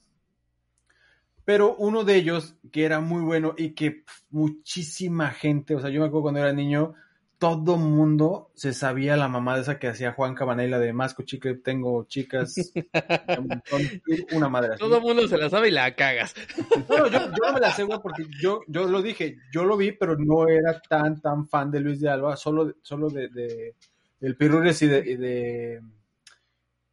Pero uno de ellos, que era muy bueno y que muchísima gente, o sea, yo me acuerdo cuando era niño, todo mundo se sabía la mamá de esa que hacía Juan Cabanela la de Masco Chicle, tengo chicas, [LAUGHS] una madre así. Todo mundo se la sabe y la cagas. No, no, yo, yo no me la sé, güey, porque yo, yo lo dije, yo lo vi, pero no era tan, tan fan de Luis de Alba, solo, solo de, de del Pirures y de, y de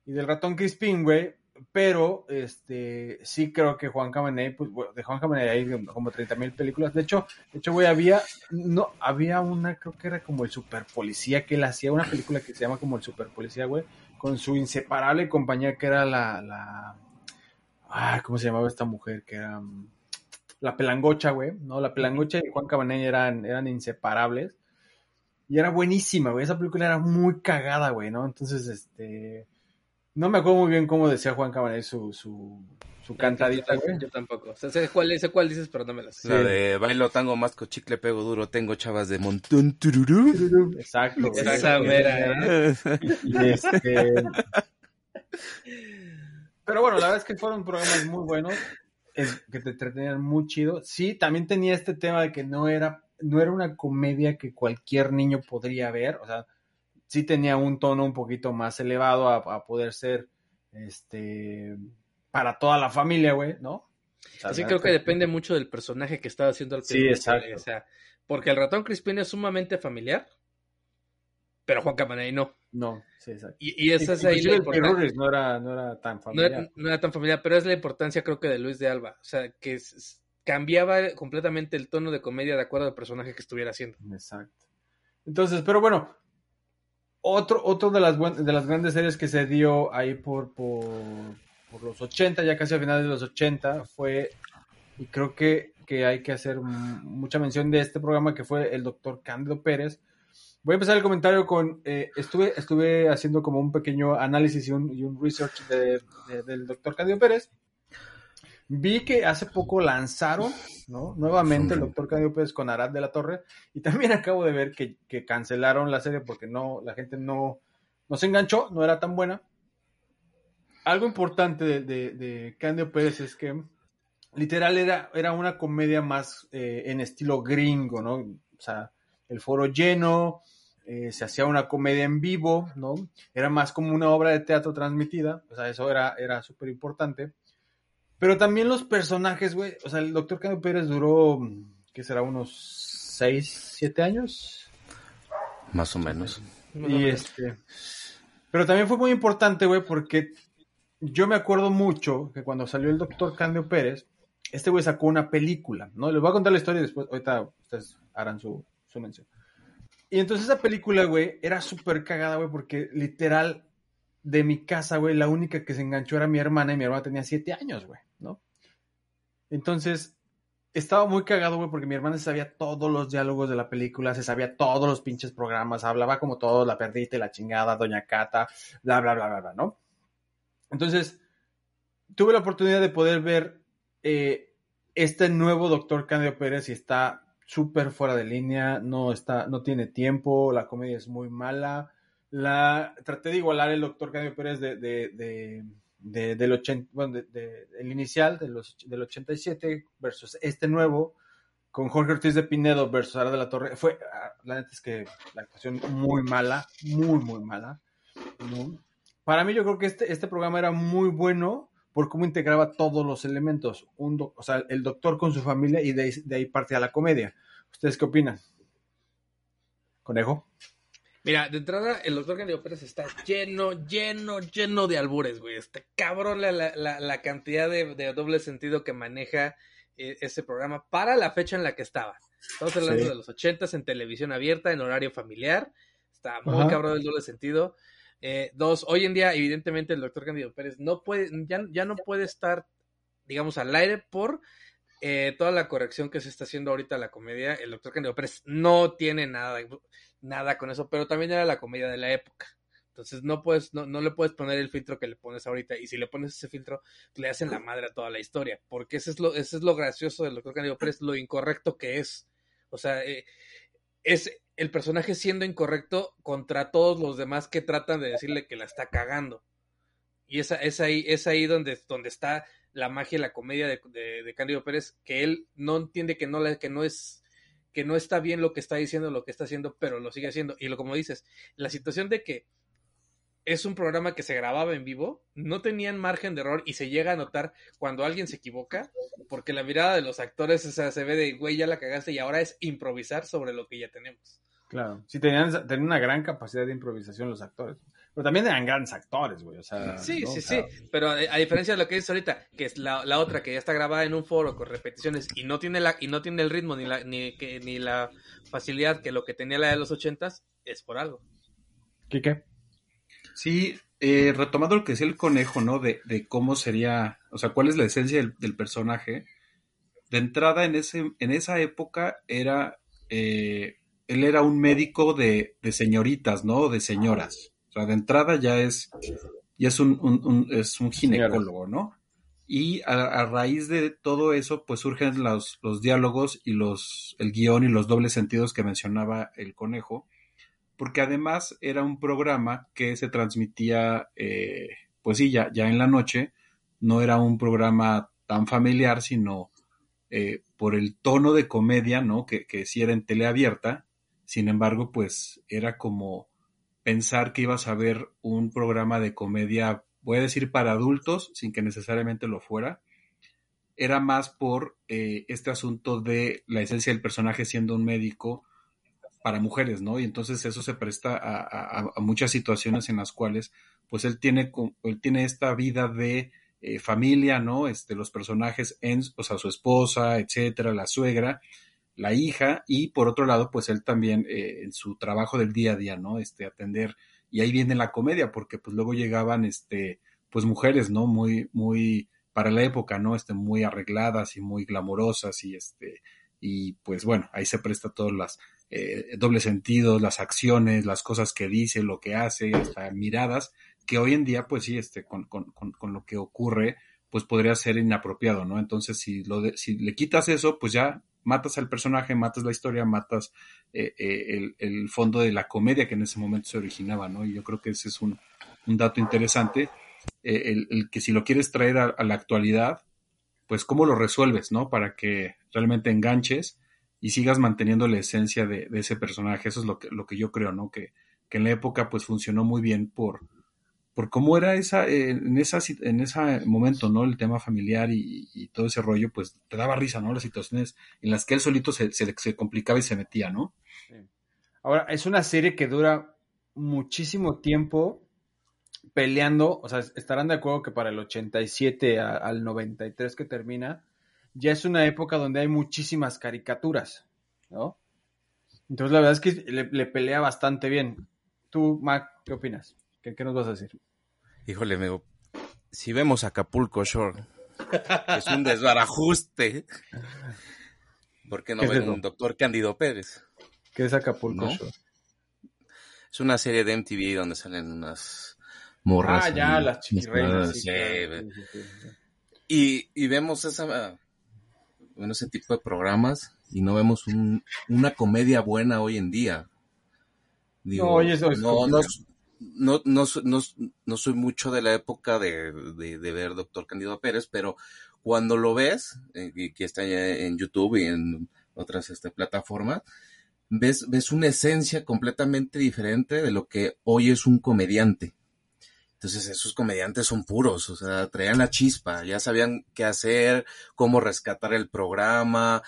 y del ratón Crispín, güey. Pero, este, sí creo que Juan Camaney, pues, bueno, de Juan Camaney hay como 30 mil películas. De hecho, de hecho, güey, había, no, había una, creo que era como el super policía que él hacía, una película que se llama como el super policía, güey, con su inseparable compañía que era la, la, ah, ¿cómo se llamaba esta mujer? Que era, la pelangocha, güey, ¿no? La pelangocha y Juan Cabaney eran, eran inseparables. Y era buenísima, güey. Esa película era muy cagada, güey, ¿no? Entonces, este. No me acuerdo muy bien cómo decía Juan Cabaney su, su, su cantadita, güey. Yo tampoco. O sea, sé cuál, sé cuál dices, pero no me la sé. La de bailo tango, masco, chicle, pego duro, tengo chavas de montón, tururú. Exacto, güey. Esa mera, ¿eh? Y este. Pero bueno, la verdad es que fueron programas muy buenos, es- que te entretenían muy chido. Sí, también tenía este tema de que no era, no era una comedia que cualquier niño podría ver, o sea, sí tenía un tono un poquito más elevado a, a poder ser, este, para toda la familia, güey, ¿no? Así creo que depende mucho del personaje que estaba haciendo al Sí, exacto. O sea, porque el ratón Crispín es sumamente familiar, pero Juan Camaney no. No, sí, exacto. Y, y esa es ahí la el importancia. No era, no era tan No familiar. era, no era tan familiar, pero es la importancia creo que de Luis de Alba. O sea, que es- cambiaba completamente el tono de comedia de acuerdo al personaje que estuviera haciendo. Exacto. Entonces, pero bueno, otro, otro de las buen- de las grandes series que se dio ahí por, por, por los 80, ya casi a finales de los 80, fue, y creo que, que hay que hacer mucha mención de este programa que fue el doctor Cándido Pérez. Voy a empezar el comentario con, eh, estuve, estuve haciendo como un pequeño análisis y un, y un research de- de- del doctor Cándido Pérez. Vi que hace poco lanzaron, ¿no? Nuevamente el doctor Cándido Pérez con Arad de la Torre. Y también [LAUGHS] acabo de ver que, que cancelaron la serie porque no, la gente no, no se enganchó, no era tan buena. Algo importante de, de, de Cándido Pérez es que literal era, era una comedia más eh, en estilo gringo, ¿no? O sea, el foro lleno, eh, se hacía una comedia en vivo, ¿no? Era más como una obra de teatro transmitida, o sea, eso era, era súper importante. Pero también los personajes, güey, o sea, el doctor Cándido Pérez duró, ¿qué será? Unos 6, 7 años. Más o menos. Y este. Pero también fue muy importante, güey, porque yo me acuerdo mucho que cuando salió el doctor Cándido Pérez, este güey sacó una película, ¿no? Les voy a contar la historia y después, ahorita ustedes harán su, su mención. Y entonces esa película, güey, era súper cagada, güey, porque literal, de mi casa, güey, la única que se enganchó era mi hermana y mi hermana tenía siete años, güey. Entonces, estaba muy cagado, güey, porque mi hermana se sabía todos los diálogos de la película, se sabía todos los pinches programas, hablaba como todo, la perdita y la chingada, Doña Cata, bla, bla, bla, bla, bla, ¿no? Entonces, tuve la oportunidad de poder ver eh, este nuevo doctor Cándido Pérez y está súper fuera de línea, no está, no tiene tiempo, la comedia es muy mala. La, traté de igualar el doctor Cándido Pérez de, de- del 80, bueno, de- de- el inicial de los, del 87 versus este nuevo con Jorge Ortiz de Pinedo versus Ara de la Torre. Fue, ah, la neta es que la actuación muy mala, muy, muy mala. Para mí yo creo que este, este programa era muy bueno por cómo integraba todos los elementos. Un o sea, el doctor con su familia y de, de ahí partía la comedia. ¿Ustedes qué opinan? Conejo. Mira, de entrada, el doctor Cándido Pérez está lleno, lleno, lleno de albures, güey. Está cabrón la, la, la- cantidad de, de doble sentido que maneja eh, ese programa para la fecha en la que estaba. Estamos hablando Sí. de los ochentas en televisión abierta, en horario familiar. Está muy Ajá. cabrón el doble sentido. Eh, dos, hoy en día, evidentemente, el doctor Cándido Pérez no puede, ya, ya no puede estar, digamos, al aire por eh, toda la corrección que se está haciendo ahorita a la comedia. El doctor Cándido Pérez no tiene nada, nada con eso, pero también era la comedia de la época. Entonces no puedes, no, no le puedes poner el filtro que le pones ahorita. Y si le pones ese filtro, le hacen la madre a toda la historia. Porque ese es lo, ese es lo gracioso del doctor Cándido Pérez, lo incorrecto que es. O sea, eh, es el personaje siendo incorrecto contra todos los demás que tratan de decirle que la está cagando. Y esa, es ahí, es ahí donde, donde está la magia y la comedia de, de, de Cándido Pérez, que él no entiende que no, la, que no es que no está bien lo que está diciendo, lo que está haciendo, pero lo sigue haciendo. Y lo como dices, la situación de que es un programa que se grababa en vivo, no tenían margen de error y se llega a notar cuando alguien se equivoca, porque la mirada de los actores o sea, se ve de, güey, ya la cagaste y ahora es improvisar sobre lo que ya tenemos. Claro, sí, tenían, tenían una gran capacidad de improvisación los actores. Pero también eran grandes actores, güey. O sea, sí, ¿no? sí, O sea, sí. Pero a, diferencia de lo que dices ahorita, que es la, la, otra que ya está grabada en un foro con repeticiones y no tiene la, y no tiene el ritmo ni la, ni, que, ni la facilidad que lo que tenía la de los ochentas, es por algo. ¿Quique? Sí, eh, retomando lo que decía el conejo, ¿no? De, de, cómo sería, o sea, cuál es la esencia del, del personaje. De entrada, en, ese, en esa época era, eh, él era un médico de, de, señoritas, ¿no? De señoras. O sea, de entrada ya es, ya es un, un, un es un ginecólogo, ¿no? Y a, a, raíz de todo eso, pues surgen los, los diálogos y los, el guion y los dobles sentidos que mencionaba el conejo porque además era un programa que se transmitía, eh, pues sí, ya, ya en la noche, no era un programa tan familiar, sino eh, por el tono de comedia, ¿no? Que, que sí era en teleabierta, sin embargo, pues era como pensar que ibas a ver un programa de comedia, voy a decir para adultos, sin que necesariamente lo fuera, era más por eh, este asunto de la esencia del personaje siendo un médico, para mujeres, ¿no? Y entonces eso se presta a, muchas situaciones en las cuales, pues él tiene, él tiene esta vida de eh, familia, ¿no? Este, los personajes, en, o sea, su esposa, etcétera, la suegra, la hija, y por otro lado, pues él también eh, en su trabajo del día a día, ¿no? Este, atender, y ahí viene la comedia, porque pues luego llegaban, este, pues mujeres, ¿no? Muy, muy, para la época, ¿no? Este, muy arregladas y muy glamorosas y este, y pues bueno, ahí se presta todas las eh, dobles sentidos, las acciones, las cosas que dice, lo que hace, hasta miradas, que hoy en día, pues sí, este, con, con, con, con lo que ocurre, pues podría ser inapropiado, ¿no? Entonces, si, lo de, si le quitas eso, pues ya matas al personaje, matas la historia, matas eh, eh, el, el, fondo de la comedia que en ese momento se originaba, ¿no? Y yo creo que ese es un, un dato interesante, eh, el, que si lo quieres traer a, a la actualidad, pues cómo lo resuelves, ¿no? Para que realmente enganches y sigas manteniendo la esencia de, de, ese personaje. Eso es lo que, lo que yo creo, ¿no? Que, que en la época pues funcionó muy bien por, por cómo era esa, eh, en, esa, en ese momento, ¿no? El tema familiar y, y, todo ese rollo, pues te daba risa, ¿no? Las situaciones en las que él solito se, se, complicaba y se metía, ¿no? Ahora, es una serie que dura muchísimo tiempo peleando, o sea, estarán de acuerdo que para el 87 a, al 93 que termina, ya es una época donde hay muchísimas caricaturas, ¿no? Entonces la verdad es que le, le pelea bastante bien. Tú, Mac, ¿qué opinas? ¿Qué, ¿Qué, nos vas a decir? Híjole, amigo, si vemos Acapulco Shore, es un desbarajuste. ¿Por qué no ven un doctor Cándido Pérez? ¿Qué es Acapulco ¿No? Shore? Es una serie de MTV donde salen unas morras. Ah, ya, las chiquirreinas. Sí, sí, y, y, vemos esa, bueno, ese tipo de programas y no vemos un, una comedia buena hoy en día. Digo, no, oye, eso es no, no, no, no, no, no, soy mucho de la época de, de, ver Doctor Candido Pérez, pero cuando lo ves, eh, que está en YouTube y en otras este, plataformas, ves, ves una esencia completamente diferente de lo que hoy es un comediante. Entonces esos comediantes son puros, o sea, traían la chispa, ya sabían qué hacer, cómo rescatar el programa,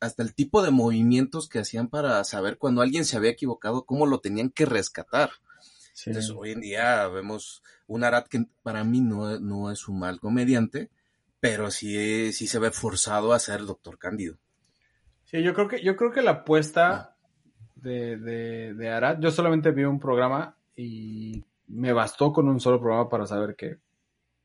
hasta el tipo de movimientos que hacían para saber cuando alguien se había equivocado, cómo lo tenían que rescatar. Sí. Entonces hoy en día vemos un Arad que para mí no, no es un mal comediante, pero sí, sí se ve forzado a ser Doctor Cándido. Sí, yo creo que, yo creo que la apuesta de, de, de Arad, yo solamente vi un programa y me bastó con un solo programa para saber que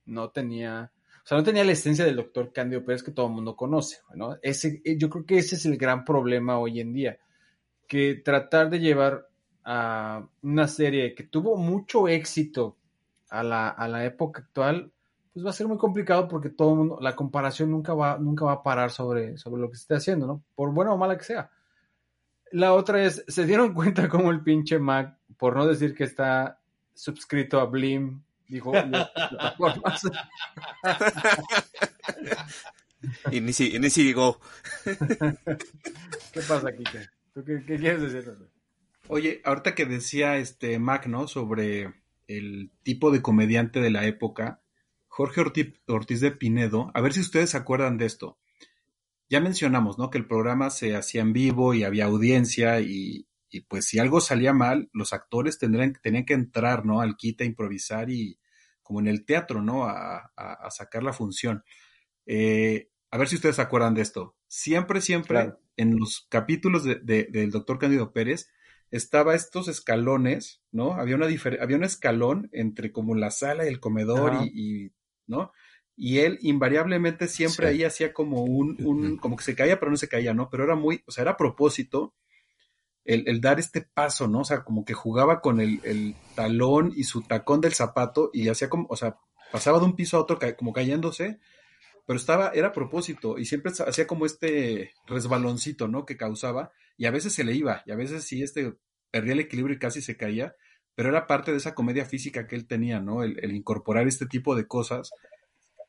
no tenía, o sea, no tenía la esencia del doctor Cándido Pérez que todo el mundo conoce, ¿no? Ese, yo creo que ese es el gran problema hoy en día, que tratar de llevar a una serie que tuvo mucho éxito a la, a la época actual, pues va a ser muy complicado porque todo el mundo, la comparación nunca va, nunca va a parar sobre, sobre lo que se esté haciendo, ¿no? Por buena o mala que sea. La otra es, se dieron [LAUGHS] cuenta como el pinche Mac, por no decir que está suscrito a Blim dijo. [LAUGHS] Y ni, si, y ni si digo, [LAUGHS] ¿Qué pasa, Kike? ¿Tú qué, qué quieres decir? Oye, ahorita que decía este Mac, ¿no? Sobre el tipo de comediante de la época, Jorge Orti- Ortiz de Pinedo, a ver si ustedes se acuerdan de esto. Ya mencionamos, ¿no? Que el programa se hacía en vivo y había audiencia y, y pues si algo salía mal, los actores tendrían, tenían que entrar, ¿no? Al quite a improvisar y como en el teatro, ¿no? A, a- a sacar la función. Eh, a ver si ustedes se acuerdan de esto. Siempre, siempre Claro. en los capítulos de- de- del doctor Cándido Pérez estaba estos escalones, ¿no? Había una había un escalón entre como la sala y el comedor y, y, ¿no? Y él invariablemente siempre Sí. ahí hacía como un, un, como que se caía, pero no se caía, ¿no? Pero era muy, o sea, era a propósito el, el dar este paso, ¿no? O sea, como que jugaba con el, el talón y su tacón del zapato y hacía como, o sea, pasaba de un piso a otro ca- como cayéndose, pero estaba, era a propósito y siempre hacía como este resbaloncito, ¿no? Que causaba y a veces se le iba y a veces sí, este, perdía el equilibrio y casi se caía, pero era parte de esa comedia física que él tenía, ¿no? El, el incorporar este tipo de cosas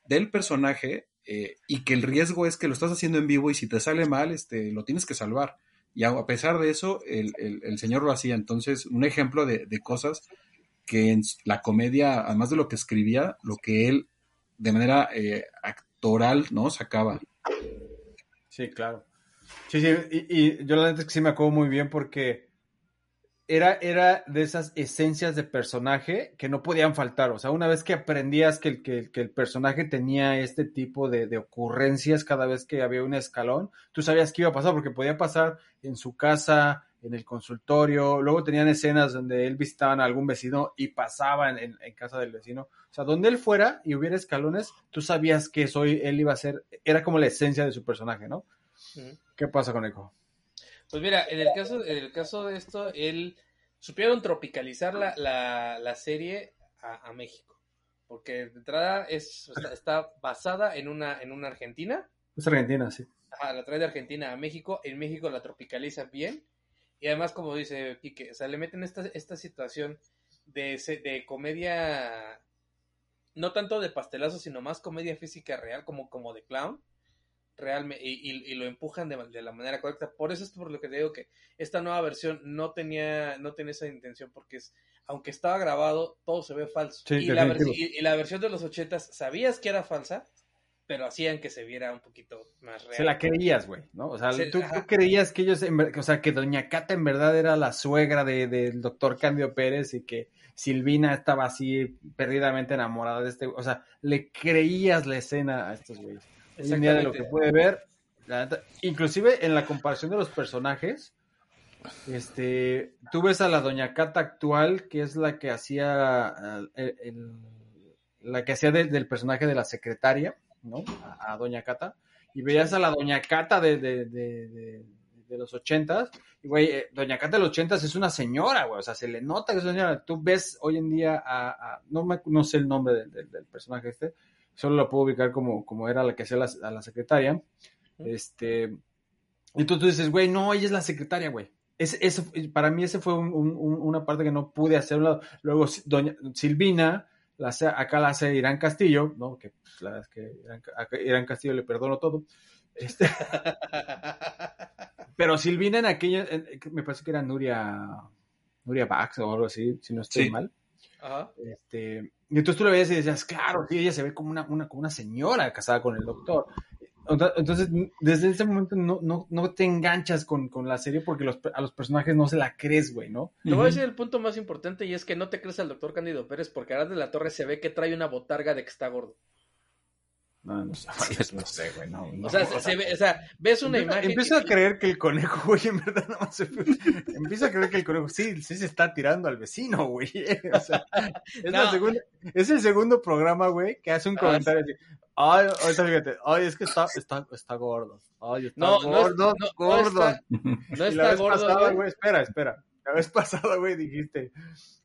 del personaje eh, y que el riesgo es que lo estás haciendo en vivo y si te sale mal, este, lo tienes que salvar. Y a pesar de eso, el, el- señor lo hacía. Entonces, un ejemplo de, de cosas que en la comedia, además de lo que escribía, lo que él de manera eh, actoral, ¿no? Sacaba. Sí, claro. Sí, sí, y, yo la neta es que sí me acuerdo muy bien porque era, era de esas esencias de personaje que no podían faltar. O sea, una vez que aprendías que el, que, el- que personaje tenía este tipo de, ocurrencias cada vez que había un escalón, tú sabías qué iba a pasar porque podía pasar en su casa, en el consultorio. Luego tenían escenas donde él visitaba a algún vecino y pasaba en, en- en casa del vecino. O sea, donde él fuera y hubiera escalones, tú sabías que eso él iba a ser, era como la esencia de su personaje, ¿no? ¿Qué pasa con Echo? Pues mira, en el caso, en el caso de esto, él supieron tropicalizar la, la, la serie a, a México. Porque de entrada es, está, está basada en una, en una Argentina. Es Argentina, sí. Ajá, la trae de Argentina a México. En México la tropicalizan bien. Y además, como dice Quique, o sea, le meten esta, esta situación de, de comedia, no tanto de pastelazo, sino más comedia física real, como, como de clown. Realmente, y, y- y lo empujan de, de la manera correcta. Por eso es por lo que te digo que esta nueva versión no tenía, no tenía esa intención, porque es, aunque estaba grabado, todo se ve falso. Sí, y, la y- la versión de los ochentas, sabías que era falsa, pero hacían que se viera un poquito más real. Se la creías, güey, ¿no? O sea, Se- tú, creías que ellos, en ver- o sea, que Doña Cata en verdad era la suegra de- del doctor Candio Pérez y que Silvina estaba así perdidamente enamorada de este, o sea, le creías la escena a estos güeyes. Hoy en día de lo que puede ver, la neta, inclusive en la comparación de los personajes, este, tú ves a la Doña Cata actual, que es la que hacía eh, el- el- la que hacía del- del personaje de la secretaria, ¿no? A, a Doña Cata, y veías a la Doña Cata de, de, de, de- de los ochentas, y güey, eh, Doña Cata de los ochentas es una señora, güey, o sea, se le nota que es una señora. Tú ves hoy en día a, a- no, me, no sé el nombre del, del- del personaje este, solo lo puedo ubicar como, como era la que hacía la, a la secretaria, este, y tú, tú dices, güey, no, ella es la secretaria, güey. Ese, ese- para mí ese fue un- un- un- una parte que no pude hacer. a un lado. Luego doña Silvina, la hace- acá la hace Irán Castillo, ¿no? Que pues, la verdad es que Irán, a Irán Castillo le perdono todo. Este, [LAUGHS] pero Silvina en aquella, en- me parece que era Nuria, Nuria Bax o algo así, si no estoy Sí. mal. Ajá. Este, y entonces tú lo veías y decías, claro, sí, ella se ve como una, una, como una señora casada con el doctor. Ento- Entonces, desde ese momento no, no, no te enganchas con, con la serie porque los, a los personajes no se la crees, güey, ¿no? Te voy a decir el punto más importante y es que no te crees al doctor Cándido Pérez porque Arad de la Torre se ve que trae una botarga de que está gordo. No, no [LAUGHS] [LAUGHS] sé, Cierto. no sé, güey, no, no. O sea, se, se ve, o sea, ves una Empiezo, imagen. empiezo a creer que el conejo, [LAUGHS] güey, en verdad no se Empiezo a creer que el conejo sí, sí se está tirando al vecino, güey. O sea, es, la segunda- es el segundo programa, güey, que hace un Ah, comentario así. Ay, ahorita fíjate, ay, es que está, está, está gordo. Ay, está gordo, gordo. No está gordo, pasada, güey, espera, espera. La vez [LAUGHS] pasada, güey, dijiste,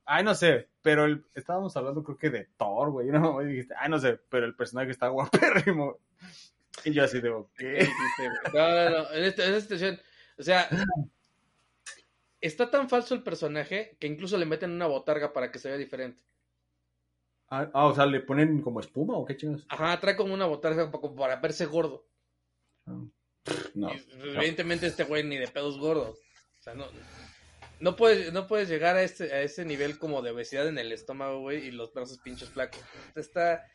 ay, no sé, pero el, estábamos hablando creo que de Thor, güey, ¿no? [LAUGHS] Y dijiste, ay, no sé, pero el personaje está guapérrimo. [LAUGHS] Y yo así de, ¿qué? No, no, no. En, esta, en esta situación, o sea, está tan falso el personaje que incluso le meten una botarga para que se vea diferente. Ah, ah, o sea, ¿le ponen como espuma o qué chingados? Ajá, trae como una botarga para verse gordo. No. Y, pues, Evidentemente este güey ni de pedos gordo. O sea, no, no puedes, no puedes llegar a este, a ese nivel como de obesidad en el estómago, güey, y los brazos pinchos flacos. Está,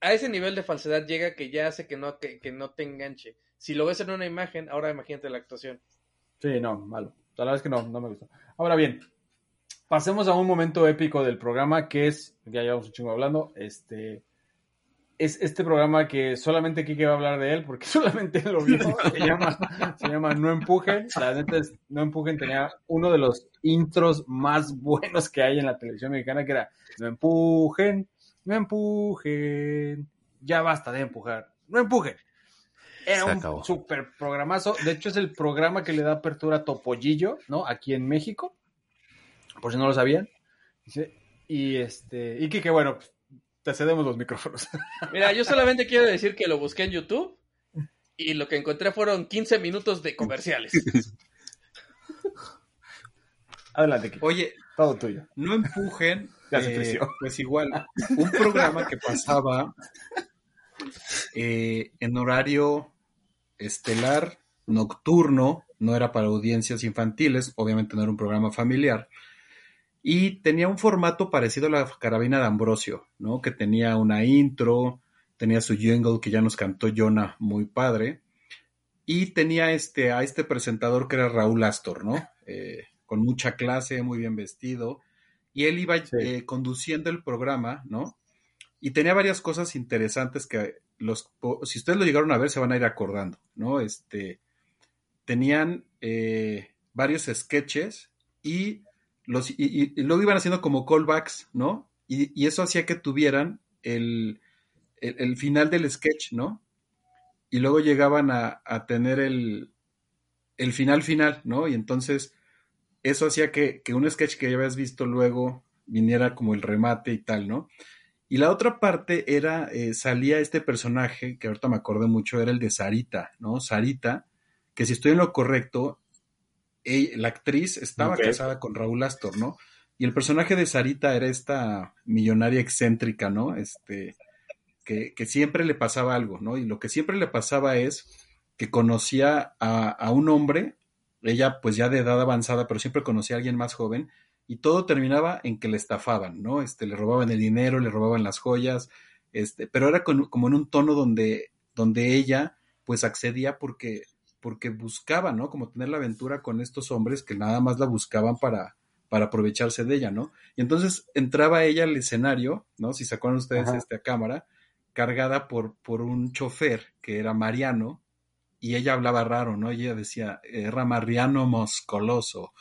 a ese nivel de falsedad llega que ya hace que no, que, que no te enganche. Si lo ves en una imagen, ahora imagínate la actuación. Sí, no, malo. La verdad es que no, no me gustó. Ahora bien, pasemos a un momento épico del programa que es, ya llevamos un chingo hablando, este, es este programa que solamente Kike va a hablar de él porque [LAUGHS] solamente lo vio. Se llama, se llama No Empujen. La neta es, No Empujen tenía uno de los intros más buenos que hay en la televisión mexicana que era No empujen, no empujen, ya basta de empujar, no empujen. Era un super programazo. De hecho, es el programa que le da apertura a Topollillo, ¿no? Aquí en México. Por si no lo sabían. Y este, y que bueno, pues, te cedemos los micrófonos. [LAUGHS] Mira, yo solamente quiero decir que lo busqué en YouTube y lo que encontré fueron 15 minutos de comerciales. [LAUGHS] Adelante, Kike. Oye, Todo tuyo. no empujen. Ya se eh, pues igual, un programa que pasaba eh, en horario estelar, nocturno, no era para audiencias infantiles, obviamente no era un programa familiar, y tenía un formato parecido a la carabina de Ambrosio, ¿no? Que tenía una intro, tenía su jingle que ya nos cantó Jonah, muy padre, y tenía este, a este presentador que era Raúl Astor, ¿no? Eh, con mucha clase, muy bien vestido, y él iba Sí. eh, conduciendo el programa, ¿no? Y tenía varias cosas interesantes que los, si ustedes lo llegaron a ver, se van a ir acordando, ¿no? Este, tenían eh, varios sketches y, y, luego iban haciendo como callbacks, ¿no? Y, eso hacía que tuvieran el, el, final del sketch, ¿no? Y luego llegaban a, a tener el, el final final, ¿no? Y entonces eso hacía que, que un sketch que ya habías visto luego viniera como el remate y tal, ¿no? Y la otra parte era, eh, salía este personaje, que ahorita me acordé mucho, era el de Sarita, ¿no? Sarita, que si estoy en lo correcto, la actriz estaba casada con Raúl Astor, ¿no? Y el personaje de Sarita era esta millonaria excéntrica, ¿no? Este, que, que siempre le pasaba algo, ¿no? Y lo que siempre le pasaba es que conocía a, a un hombre, ella pues ya de edad avanzada, pero siempre conocía a alguien más joven, y todo terminaba en que le estafaban, ¿no? Este, le robaban el dinero, le robaban las joyas, este, pero era con- como en un tono donde, donde ella pues accedía porque, porque buscaba, ¿no? Como tener la aventura con estos hombres que nada más la buscaban para, para aprovecharse de ella, ¿no? Y entonces entraba ella al escenario, ¿no? Si se acuerdan ustedes Ajá. este, a cámara, cargada por, por un chofer que era Mariano, y ella hablaba raro, ¿no? Ella decía, era Mariano Moscoloso,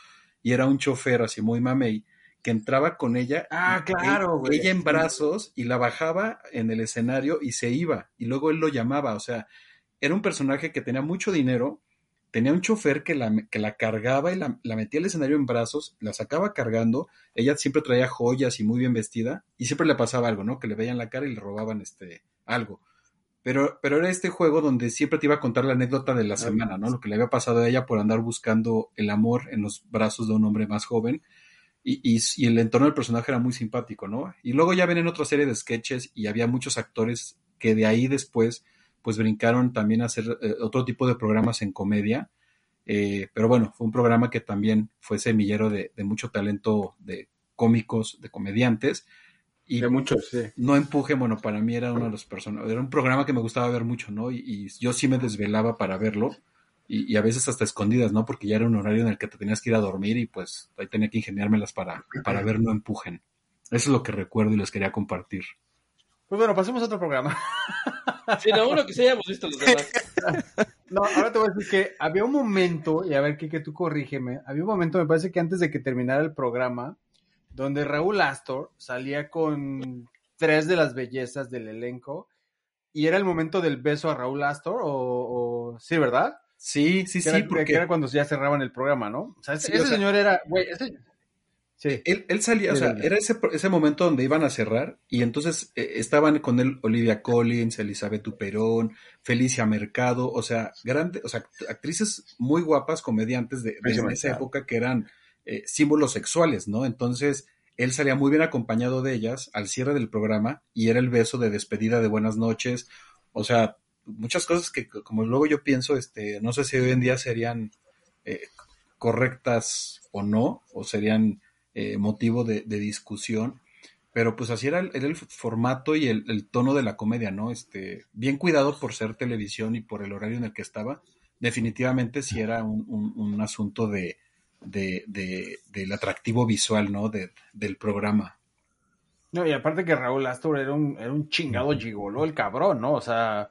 y era un chofer así muy mamey, que entraba con ella, Ah, y- claro, güey. ella en brazos, y la bajaba en el escenario y se iba, y luego él lo llamaba, o sea, era un personaje que tenía mucho dinero, tenía un chofer que la, que la cargaba y la, la metía al escenario en brazos, la sacaba cargando, ella siempre traía joyas y muy bien vestida, y siempre le pasaba algo, ¿no? Que le veían la cara y le robaban este algo. Pero, pero era este juego donde siempre te iba a contar la anécdota de la semana, ¿no? Lo que le había pasado a ella por andar buscando el amor en los brazos de un hombre más joven. Y, y, y el entorno del personaje era muy simpático, ¿no? Y luego ya vienen otra serie de sketches y había muchos actores que de ahí después pues brincaron también a hacer eh, otro tipo de programas en comedia. Eh, pero bueno, fue un programa que también fue semillero de, de mucho talento de cómicos, de comediantes. Y De muchos, sí. no empuje, bueno, para mí era uno de los personajes, era un programa que me gustaba ver mucho, ¿no? Y, y yo sí me desvelaba para verlo, y, y a veces hasta escondidas, ¿no? Porque ya era un horario en el que te tenías que ir a dormir y pues ahí tenía que ingeniármelas para, para ver No Empujen. Eso es lo que recuerdo y les quería compartir. Pues bueno, pasemos a otro programa. [LAUGHS] Sí, no, uno que sí hayamos visto los demás. No, ahora te voy a decir que había un momento, y a ver, Kike, tú corrígeme, había un momento, me parece que antes de que terminara el programa, donde Raúl Astor salía con tres de las bellezas del elenco, y era el momento del beso a Raúl Astor, o, o- sí, ¿verdad? Sí, sí, Que sí, era, que porque era cuando ya cerraban el programa, ¿no? O sea, ese, Sí, ese o sea- señor era, güey, ese... Sí, él, él salía, o sea, era ese, ese momento donde iban a cerrar y entonces eh, estaban con él Olivia Collins, Elizabeth Duperón, Felicia Mercado, o sea, grandes, o sea, act- actrices muy guapas, comediantes de, de esa época que eran eh, símbolos sexuales, ¿no? Entonces, él salía muy bien acompañado de ellas al cierre del programa y era el beso de despedida de buenas noches. O sea, muchas cosas que como luego yo pienso, este, no sé si hoy en día serían eh, correctas o no, o serían eh, motivo de, de, discusión, pero pues así era el, era el formato y el, el, tono de la comedia, ¿no? Este, bien cuidado por ser televisión y por el horario en el que estaba, definitivamente sí era un, un, un asunto de, de, de, del atractivo visual, ¿no? De, del programa. No, y aparte que Raúl Astor era un, era un chingado gigolo, el cabrón, ¿no? O sea,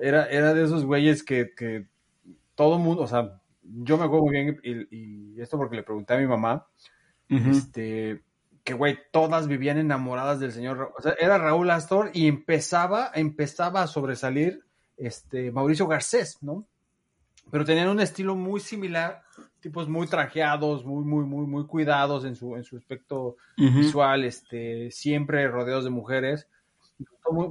era, era de esos güeyes que, que todo mundo, o sea, yo me acuerdo muy bien, y, y esto porque le pregunté a mi mamá, uh -huh. este, que güey, todas vivían enamoradas del señor, o sea, era Raúl Astor y empezaba, empezaba a sobresalir este Mauricio Garcés, ¿no? Pero tenían un estilo muy similar, tipos muy trajeados, muy, muy, muy, muy cuidados en su, en su aspecto uh -huh. visual, este, siempre rodeados de mujeres.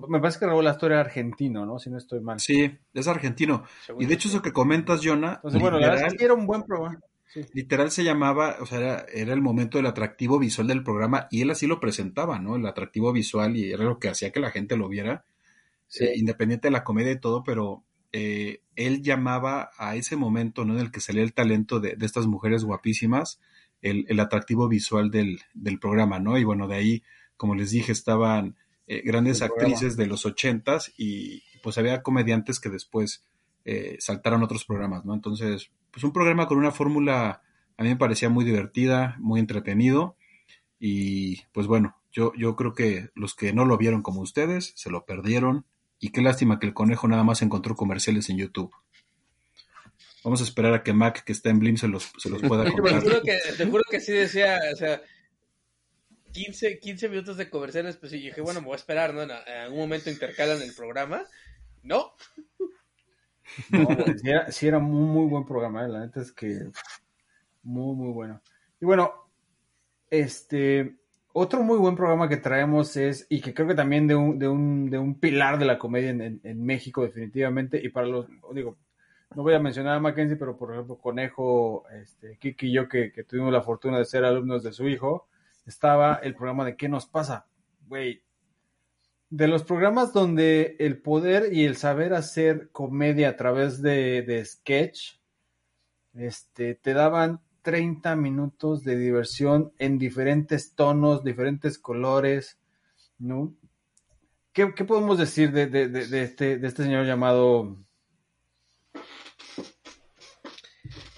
Me parece que Raúl Astor era argentino, ¿no? Si no estoy mal. Sí, es argentino. Según y de hecho, eso que comentas, Jonah. Entonces, bueno, literal, la verdad es que era un buen programa. Sí. Literal se llamaba, o sea, era, era, el momento del atractivo visual del programa y él así lo presentaba, ¿no? El atractivo visual y era lo que hacía que la gente lo viera, sí. eh, independiente de la comedia y todo, pero eh, él llamaba a ese momento, ¿no? En el que salía el talento de, de estas mujeres guapísimas, el, el atractivo visual del, del, programa, ¿no? Y bueno, de ahí, como les dije, estaban eh, grandes actrices de los ochentas y pues había comediantes que después eh, saltaron otros programas, ¿no? Entonces, pues un programa con una fórmula a mí me parecía muy divertida, muy entretenido y pues bueno, yo, yo creo que los que no lo vieron como ustedes se lo perdieron y qué lástima que el conejo nada más encontró comerciales en YouTube. Vamos a esperar a que Mac, que está en Blim, se los, se los pueda contar. [LAUGHS] te, juro que, te juro que sí decía, o sea, 15, 15 minutos de comerciales, pues y dije, bueno, me voy a esperar, ¿no? En algún momento intercalan el programa. No. No, [LAUGHS] pues, sí, era, sí era muy, muy buen programa, ¿eh? la neta es que muy, muy bueno. Y bueno, este, otro muy buen programa que traemos es, y que creo que también de un, de un, de un pilar de la comedia en, en, en, México, definitivamente, y para los, digo, no voy a mencionar a Mackenzie, pero por ejemplo, Conejo, este, Kiki y yo, que, que tuvimos la fortuna de ser alumnos de su hijo, estaba el programa de ¿Qué nos pasa? Güey, de los programas donde el poder y el saber hacer comedia a través de, de sketch, este, te daban 30 minutos de diversión en diferentes tonos, diferentes colores, ¿no? ¿Qué, qué podemos decir de, de, de, este, de este señor llamado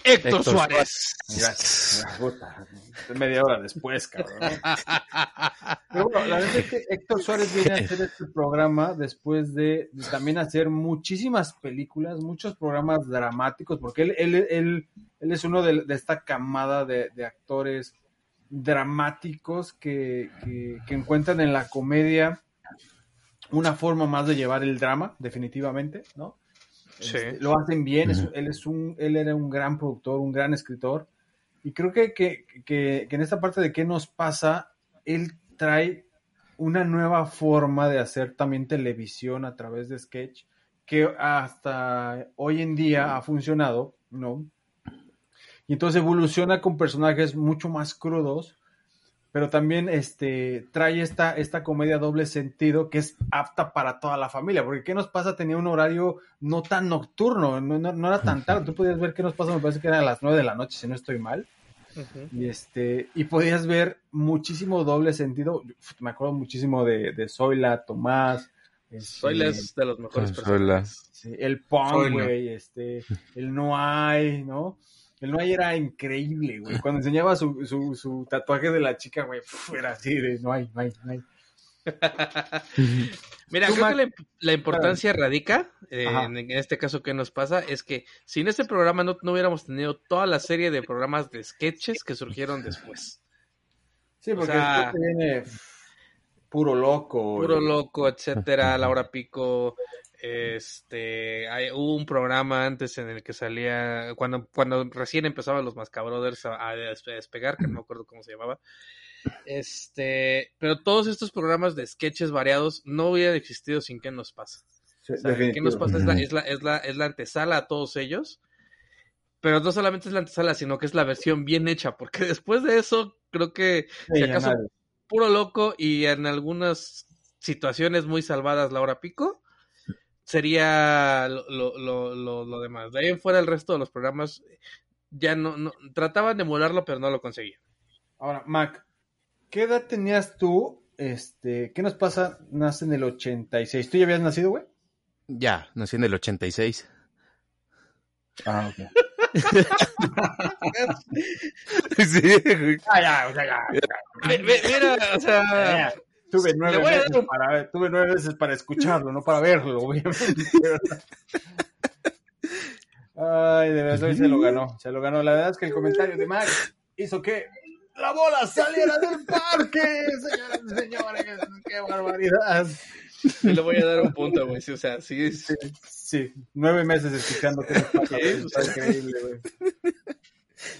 Héctor, Héctor Suárez. Gracias. Media hora después, cabrón. Pero bueno, la verdad es que Héctor Suárez viene a hacer este programa después de, de también hacer muchísimas películas, muchos programas dramáticos, porque él, él, él, él es uno de, de esta camada de, de actores dramáticos que, que, que encuentran en la comedia una forma más de llevar el drama, definitivamente, ¿no? Sí. Este, lo hacen bien, uh -huh. es, él, es un, él era un gran productor, un gran escritor, y creo que, que, que, que, en esta parte de qué nos pasa, él trae una nueva forma de hacer también televisión a través de sketch, que hasta hoy en día ha funcionado, ¿no? Y entonces evoluciona con personajes mucho más crudos, pero también este, trae esta, esta comedia doble sentido que es apta para toda la familia, porque ¿qué nos pasa? Tenía un horario no tan nocturno, no, no, no era tan [LAUGHS] tarde, tú podías ver qué nos pasa, me parece que era a las nueve de la noche, si no estoy mal, uh -huh. y, este, y podías ver muchísimo doble sentido, me acuerdo muchísimo de, de Zoila, Tomás, este, Zoila es de los mejores personajes. Sí, el Pong, güey, este, el No Hay, ¿no? El no hay era increíble, güey. Cuando enseñaba su, su, su tatuaje de la chica, güey, era así de no hay, no hay, no hay. Mira, creo que la, la importancia radica, eh, en, en, este caso que nos pasa, es que sin este programa no, no, hubiéramos tenido toda la serie de programas de sketches que surgieron después. Sí, porque o sea, viene puro loco. Puro güey. loco, etcétera, Laura Pico, este hay, hubo un programa antes en el que salía cuando cuando recién empezaban los Mascabrothers a, a, despegar que no me acuerdo cómo se llamaba. Este pero todos estos programas de sketches variados no hubieran existido sin qué nos pasa. Sí, o sea, qué nos pasa es la, es la, es la es la antesala a todos ellos pero no solamente es la antesala sino que es la versión bien hecha porque [LAUGHS] después de eso creo que Sí, si acaso puro loco y en algunas situaciones muy salvadas la hora pico, sería lo, lo, lo, lo, lo demás. De ahí en fuera el resto de los programas ya no, no trataban de emularlo, pero no lo conseguían. Ahora, Mac, ¿qué edad tenías tú? Este, ¿qué nos pasa? Nace en el 86. ¿Tú ya habías nacido, güey? Ya, nací en el 86. Ah, ok. [LAUGHS] sí, güey. Ah, ya, o sea, ya. Ve- Mira, o sea, Ya, Tuve nueve, voy a meses dar un- para ver- tuve nueve veces para escucharlo, no para verlo, obviamente. Ay, de verdad, hoy se lo ganó, se lo ganó. La verdad es que el comentario de Mac hizo que la bola saliera del parque, señoras y señores. ¡Qué barbaridad! le voy a dar un punto, güey. sí, O sea, sí, sí. Sí, nueve meses escuchando qué nos pasa. güey, Está increíble, güey.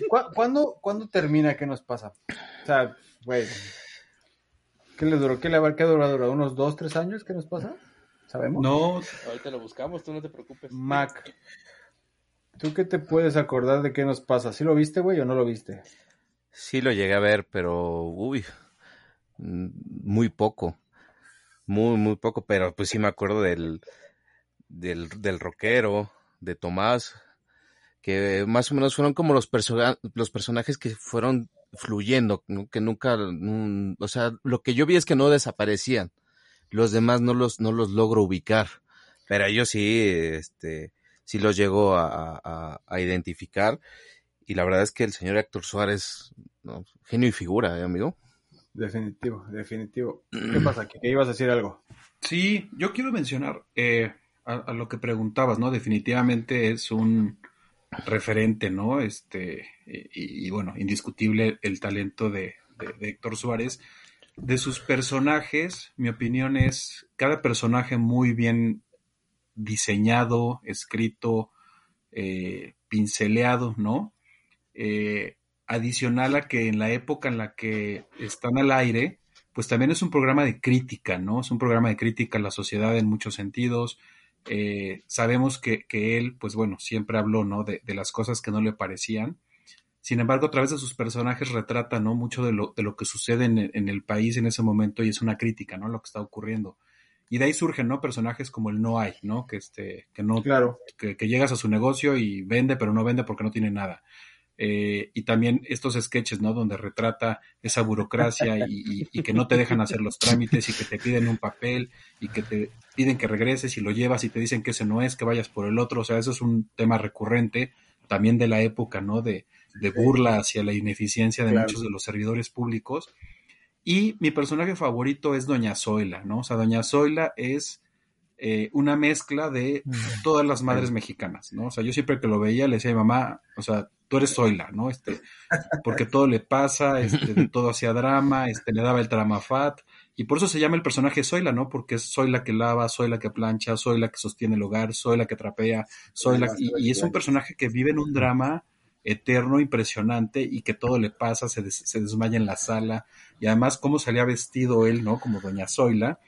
¿Cu- ¿Cuándo, ¿Cuándo termina qué nos pasa? O sea, güey. ¿Qué le duró? ¿Qué le habrá qué duró? ¿Duró unos dos, tres años? ¿Qué nos pasa? ¿Sabemos? No, Ahorita lo buscamos, tú no te preocupes. Mac, ¿tú qué te puedes acordar de qué nos pasa? ¿Sí lo viste, güey, o no lo viste? Sí lo llegué a ver, pero uy, muy poco. Muy, muy poco, pero pues sí me acuerdo del, del, del rockero, de Tomás, que más o menos fueron como los, perso- los personajes que fueron fluyendo, que nunca, mm, o sea, lo que yo vi es que no desaparecían. Los demás no los, no los logro ubicar, pero ellos sí, este, sí los llego a, a- a identificar. Y la verdad es que el señor Héctor Suárez, ¿no? genio y figura, ¿eh, amigo? Definitivo, definitivo. ¿Qué pasa? ¿Que ibas a decir algo? Sí, yo quiero mencionar eh, a, a lo que preguntabas, ¿no? Definitivamente es un referente, ¿no? Este, y, bueno, indiscutible el talento de, de- de Héctor Suárez. De sus personajes, mi opinión es cada personaje muy bien diseñado, escrito, eh, pinceleado, ¿no? Eh, adicional a que en la época en la que están al aire, pues también es un programa de crítica, ¿no? Es un programa de crítica a la sociedad en muchos sentidos. Eh, sabemos que, que él, pues bueno, siempre habló, ¿no? De, de las cosas que no le parecían. Sin embargo, a través de sus personajes retrata, ¿no? Mucho de lo, de lo que sucede en, en el país en ese momento y es una crítica, ¿no? Lo que está ocurriendo. Y de ahí surgen, ¿no? Personajes como el No hay, ¿no? Que, este, que no Claro. que, que llegas a su negocio y vende, pero no vende porque no tiene nada. Eh, y también estos sketches, ¿no? Donde retrata esa burocracia y, y- y que no te dejan hacer los trámites y que te piden un papel y que te piden que regreses y lo llevas y te dicen que ese no es, que vayas por el otro. O sea, eso es un tema recurrente también de la época, ¿no? De, de burla hacia la ineficiencia de Claro. muchos de los servidores públicos. Y mi personaje favorito es Doña Zoila, ¿no? O sea, Doña Zoila es eh, una mezcla de todas las madres mexicanas, ¿no? O sea, yo siempre que lo veía le decía a mi mamá, o sea, tú eres Zoila, ¿no? Este, porque todo le pasa, este, todo hacía drama, este, le daba el tramafat, y por eso se llama el personaje Zoila, ¿no? Porque es soy la que lava, soy la que plancha, soy la que sostiene el hogar, soy la que trapea, soy la y, y es un personaje que vive en un drama eterno, impresionante, y que todo le pasa, se, des- se desmaya en la sala, y además cómo salía vestido él, ¿no? Como Doña Zoila,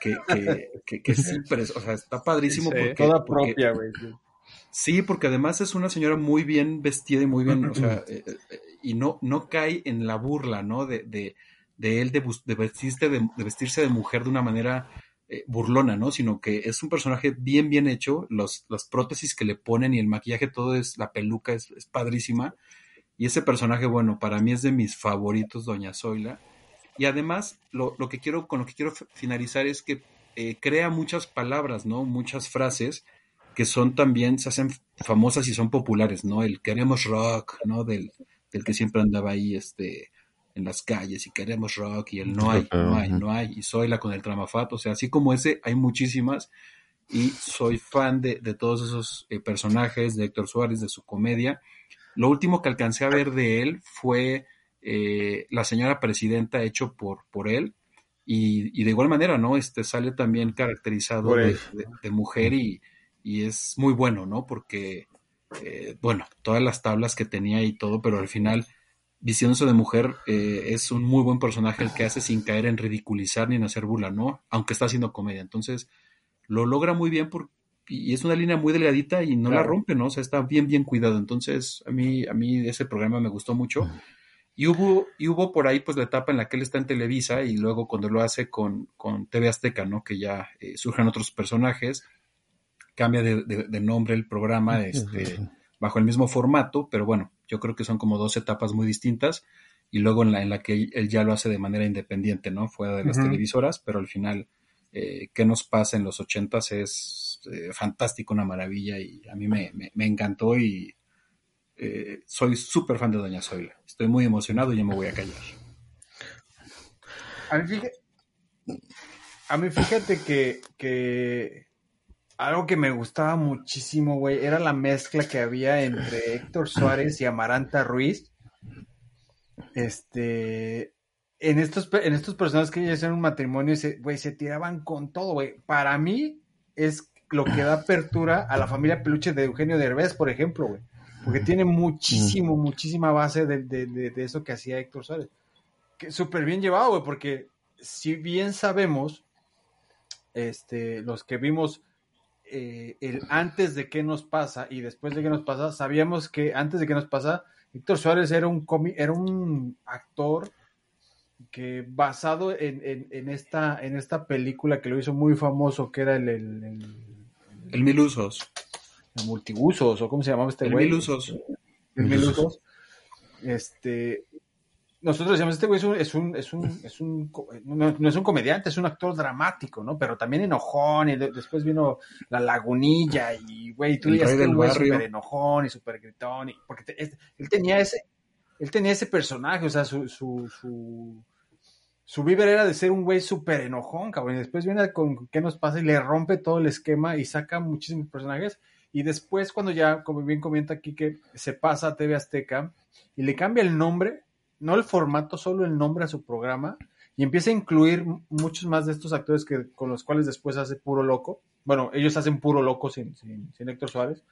que, que, que, que sí, [LAUGHS] pero, o sea, está padrísimo Sí. porque, Toda porque- propia, güey. sí. Porque además es una señora muy bien vestida y muy bien, o sea, [CLEARS THROAT] eh, eh, y no, no cae en la burla, ¿no? De, de, de él de, vestirse de, de vestirse de mujer de una manera eh, burlona, ¿no? Sino que es un personaje bien, bien hecho, los, las prótesis que le ponen y el maquillaje, todo es, la peluca es, es padrísima. Y ese personaje, bueno, para mí es de mis favoritos, Doña Zoila. Y además, lo, lo que quiero, con lo que quiero finalizar es que eh, crea muchas palabras, ¿no? Muchas frases que son también, se hacen famosas y son populares, ¿no? El queremos rock, ¿no? Del, del que siempre andaba ahí, este, en las calles y queremos rock y el no hay, no hay, no hay, y soy la con el tramafat, o sea, así como ese, hay muchísimas y soy fan de, de todos esos eh, personajes, de Héctor Suárez, de su comedia. Lo último que alcancé a ver de él fue eh, La señora presidenta hecho por, por él. Y, y de igual manera, ¿no? Este sale también caracterizado de, él. de- de mujer y, y es muy bueno, ¿no? Porque, eh, bueno, todas las tablas que tenía y todo, pero al final, vistiéndose de mujer, eh, es un muy buen personaje el que hace sin caer en ridiculizar ni en hacer burla, ¿no? Aunque está haciendo comedia. Entonces, lo logra muy bien por, y es una línea muy delgadita y no la rompe, ¿no? O sea, está bien, bien cuidado. Entonces, a mí, a mí ese programa me gustó mucho. Y hubo, y hubo por ahí pues la etapa en la que él está en Televisa y luego cuando lo hace con, con TV Azteca, ¿no? Que ya eh, surgen otros personajes, cambia de, de- de nombre el programa este, bajo el mismo formato, pero bueno, yo creo que son como dos etapas muy distintas y luego en la, en la que él ya lo hace de manera independiente, ¿no? Fuera de las televisoras, pero al final, eh, ¿qué nos pasa en los ochentas? Es eh, fantástico, una maravilla y a mí me, me- me encantó y eh, soy súper fan de Doña Zoila. Estoy muy emocionado y ya me voy a callar. A mí fíjate, que, que algo que me gustaba muchísimo, güey, era la mezcla que había entre Héctor Suárez y Amaranta Ruiz. Este, en estos, en estos personajes que ya hicieron un matrimonio, se, güey, se tiraban con todo, güey. Para mí es lo que da apertura a la familia peluche de Eugenio Derbez, por ejemplo, güey. Porque tiene muchísimo, muchísima base de, de- de- de eso que hacía Héctor Suárez. Que súper bien llevado, güey, porque si bien sabemos, este, los que vimos eh, el antes de qué nos pasa y después de qué nos pasa, sabíamos que antes de qué nos pasa, Héctor Suárez era un comi- era un actor que basado en, en- en esta, en esta película que lo hizo muy famoso, que era el, el, el- El Mil Usos. Multiusos, o cómo se llamaba este El güey. Mil Usos. El Mil usos. Usos. Este, nosotros decíamos, este güey es un, es un, es un, es un co- no, no es un comediante, es un actor dramático, ¿no? Pero también enojón, y de- después vino La Lagunilla, y güey, tú Rey que el güey súper enojón y súper gritón, y, porque te- es- él tenía ese, él tenía ese personaje, o sea, su, su, su, su vibra era de ser un güey súper enojón, cabrón, y después viene con qué nos pasa y le rompe todo el esquema y saca muchísimos personajes, y después cuando ya, como bien comenta aquí, que se pasa a TV Azteca y le cambia el nombre, no el formato, solo el nombre a su programa, y empieza a incluir muchos más de estos actores que, con los cuales después hace puro loco. Bueno, ellos hacen puro loco sin, sin, sin Héctor Suárez.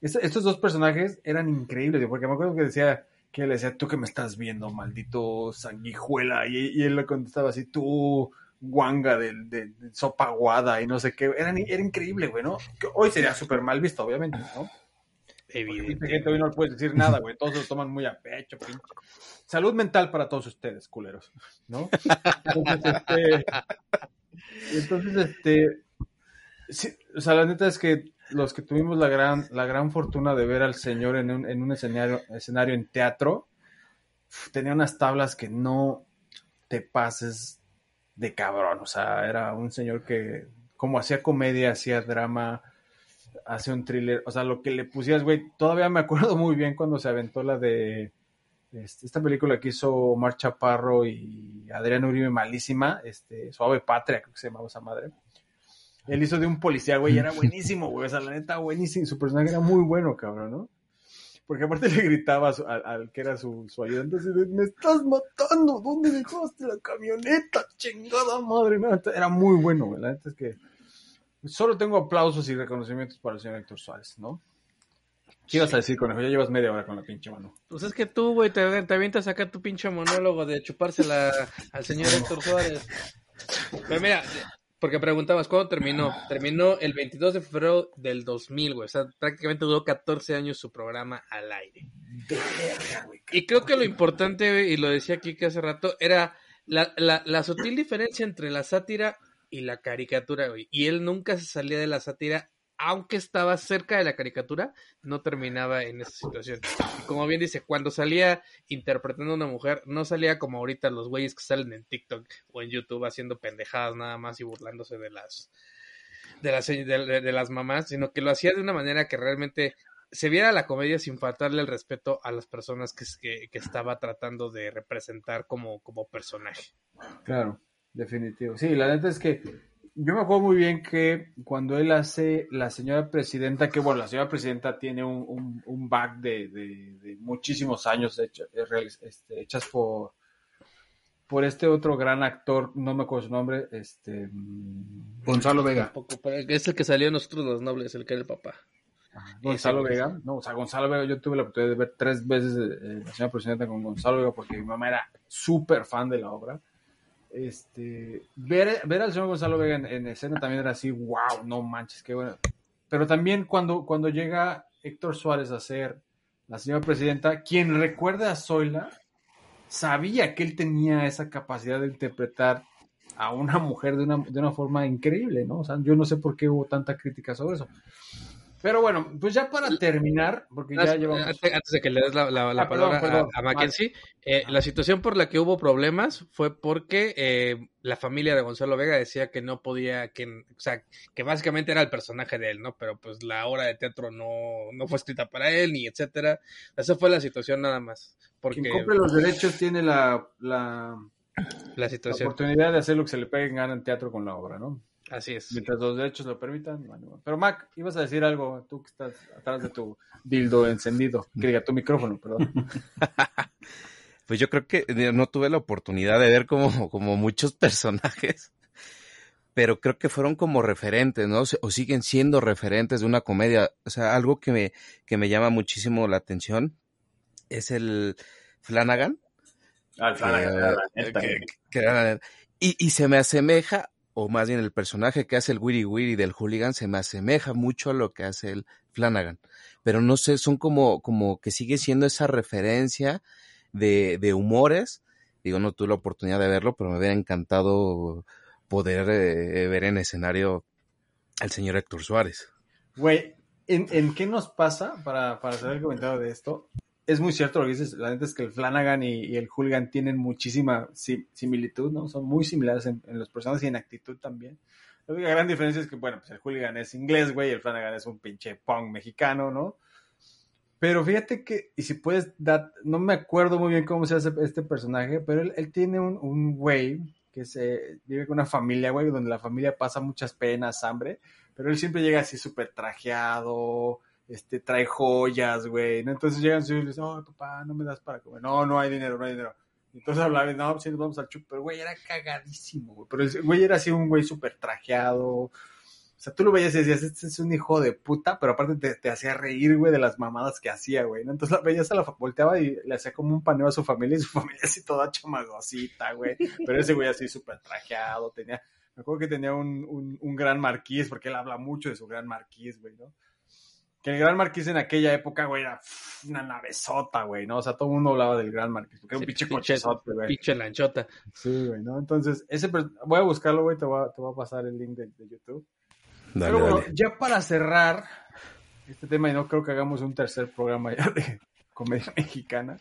Est- estos dos personajes eran increíbles, porque me acuerdo que decía que le decía, tú que me estás viendo, maldito sanguijuela, y él le contestaba así, tú guanga del de, de sopa aguada y no sé qué, Eran- era increíble, güey, ¿no? Que hoy sería súper mal visto, obviamente, ¿no? Gente hoy no le puedes decir nada, güey. Todos lo toman muy a pecho, pinche. Salud mental para todos ustedes, culeros, ¿no? Entonces, este. Entonces, este. sí, o sea, la neta es que los que tuvimos la gran, la gran fortuna de ver al señor en un, en un escenario, escenario en teatro, tenía unas tablas que no te pases de cabrón. O sea, era un señor que, como hacía comedia, hacía drama, hace un thriller, o sea, lo que le pusieras, güey, todavía me acuerdo muy bien cuando se aventó la de este, esta película que hizo Omar Chaparro y Adrián Uribe malísima, este, Suave Patria, creo que se llamaba esa madre. Él hizo de un policía, güey, y era [LAUGHS] buenísimo, güey, o sea, la neta, buenísimo, su personaje era muy bueno, cabrón, ¿no? Porque aparte le gritaba al, al que era su, su ayudante, así de, me estás matando, ¿dónde dejaste la camioneta? Chingada madre, no, era muy bueno, güey, la neta es que solo tengo aplausos y reconocimientos para el señor Héctor Suárez, ¿no? ¿Qué ibas a decir, conejo? Ya llevas media hora con la pinche mano. Pues es que tú, güey, te, te avientas acá tu pinche monólogo de chupársela al señor Héctor Suárez. Pero mira, porque preguntabas, ¿cuándo terminó? Terminó el 22 de febrero del 2000, güey. O sea, prácticamente duró 14 años su programa al aire. Y creo que lo importante, y lo decía aquí que hace rato, era la, la, la sutil diferencia entre la sátira y la caricatura, güey. Y él nunca se salía de la sátira, aunque estaba cerca de la caricatura, no terminaba en esa situación. Y como bien dice, cuando salía interpretando a una mujer, no salía como ahorita los güeyes que salen en TikTok o en YouTube haciendo pendejadas nada más y burlándose de las de las, de, las mamás, sino que lo hacía de una manera que realmente se viera la comedia sin faltarle el respeto a las personas que, que, que estaba tratando de representar como, como personaje. Claro, definitivo. Sí, la neta es que yo me acuerdo muy bien que cuando él hace la señora presidenta, que bueno, la señora presidenta tiene un, un, un back de, de- de muchísimos años hecha- eh, este, hechas por, por este otro gran actor, no me acuerdo su nombre, este mm, Gonzalo Vega. Es el que salió en Nosotros los Nobles, el que era el papá. Gonzalo Ese, Vega. No, o sea, Gonzalo Vega, yo tuve la oportunidad de ver tres veces eh, la señora presidenta con Gonzalo Vega porque mi mamá era súper fan de la obra. Este, ver, ver al señor Gonzalo Vega en, en escena también era así, wow, no manches, qué bueno. Pero también cuando, cuando llega Héctor Suárez a ser la señora presidenta, quien recuerda a Zoila, sabía que él tenía esa capacidad de interpretar a una mujer de una, de una forma increíble, ¿no? O sea, yo no sé por qué hubo tanta crítica sobre eso. Pero bueno, pues ya para terminar, porque ya llevamos... Antes, de que le des la, la- la Ah, palabra a- perdón. a, Mackenzie, eh, la situación por la que hubo problemas fue porque eh, la familia de Gonzalo Vega decía que no podía, que, o sea, que básicamente era el personaje de él, ¿no? Pero pues la obra de teatro no, no fue escrita para él, ni etcétera. Esa fue la situación nada más. Porque Quien compre los derechos tiene la, la, la oportunidad de hacer lo que se le pegue en gana en teatro con la obra, ¿no? Así es. Mientras los derechos lo permitan. bueno. Pero Mac, ibas a decir algo, tú que estás atrás de tu dildo encendido, [LAUGHS] que diga tu micrófono, perdón. [LAUGHS] Pues yo creo que eh, no tuve la oportunidad de ver como, como muchos [LAUGHS] personajes, pero creo que fueron como referentes, ¿no? O siguen siendo referentes de una comedia. O sea, algo que me, que me llama muchísimo la atención es el Flanagan. Al que- que- que y, y se me asemeja, o más bien el personaje que hace el Wiri Wiri del hooligan se me asemeja mucho a lo que hace el Flanagan. Pero no sé, son como, como que sigue siendo esa referencia de, de humores. Digo, no tuve la oportunidad de verlo, pero me hubiera encantado poder eh, ver en escenario al señor Héctor Suárez. Güey, ¿en, en qué nos pasa para, para hacer el comentario de esto? Es muy cierto lo que dices, la neta es que el Flanagan y, el Hooligan tienen muchísima si- similitud, ¿no? Son muy similares en, en los personajes y en actitud también. La gran diferencia es que, bueno, pues el Hooligan es inglés, güey, y el Flanagan es un pinche punk mexicano, ¿no? Pero fíjate que, y si puedes no me acuerdo muy bien cómo se hace este personaje, pero él, él tiene un, un güey que se vive con una familia, güey, donde la familia pasa muchas penas, hambre, pero él siempre llega así súper trajeado, este, trae joyas, güey, ¿no? Entonces llegan y dicen, oh, papá, no me das para comer, no, no hay dinero, no hay dinero. Entonces hablaba, no, pues sí, nos vamos al chup, pero güey, era cagadísimo, güey, pero el güey era así un güey súper trajeado, o sea, tú lo veías y decías, este es un hijo de puta, pero aparte te, hacía reír, güey, de las mamadas que hacía, güey, ¿no? Entonces la veías, se la volteaba y le hacía como un paneo a su familia y su [LAUGHS] familia así toda chamagosita, güey. Pero ese güey así súper trajeado, tenía, me acuerdo que tenía un, un, un gran marquís, porque él habla mucho de su gran marquís, güey, ¿no? Que el gran marquís en aquella época, güey, era una navezota, güey, ¿no? O sea, todo el mundo hablaba del gran marquís, porque era un Sí, pinche pinche- cochezote, güey. Pinche lanchota. Sí, güey, ¿no? Entonces, ese, voy a buscarlo, güey, te voy a, te voy a pasar el link de, de YouTube. Dale, Pero bueno, dale. ya para cerrar este tema, y no creo que hagamos un tercer programa ya de comedia [LAUGHS] mexicana.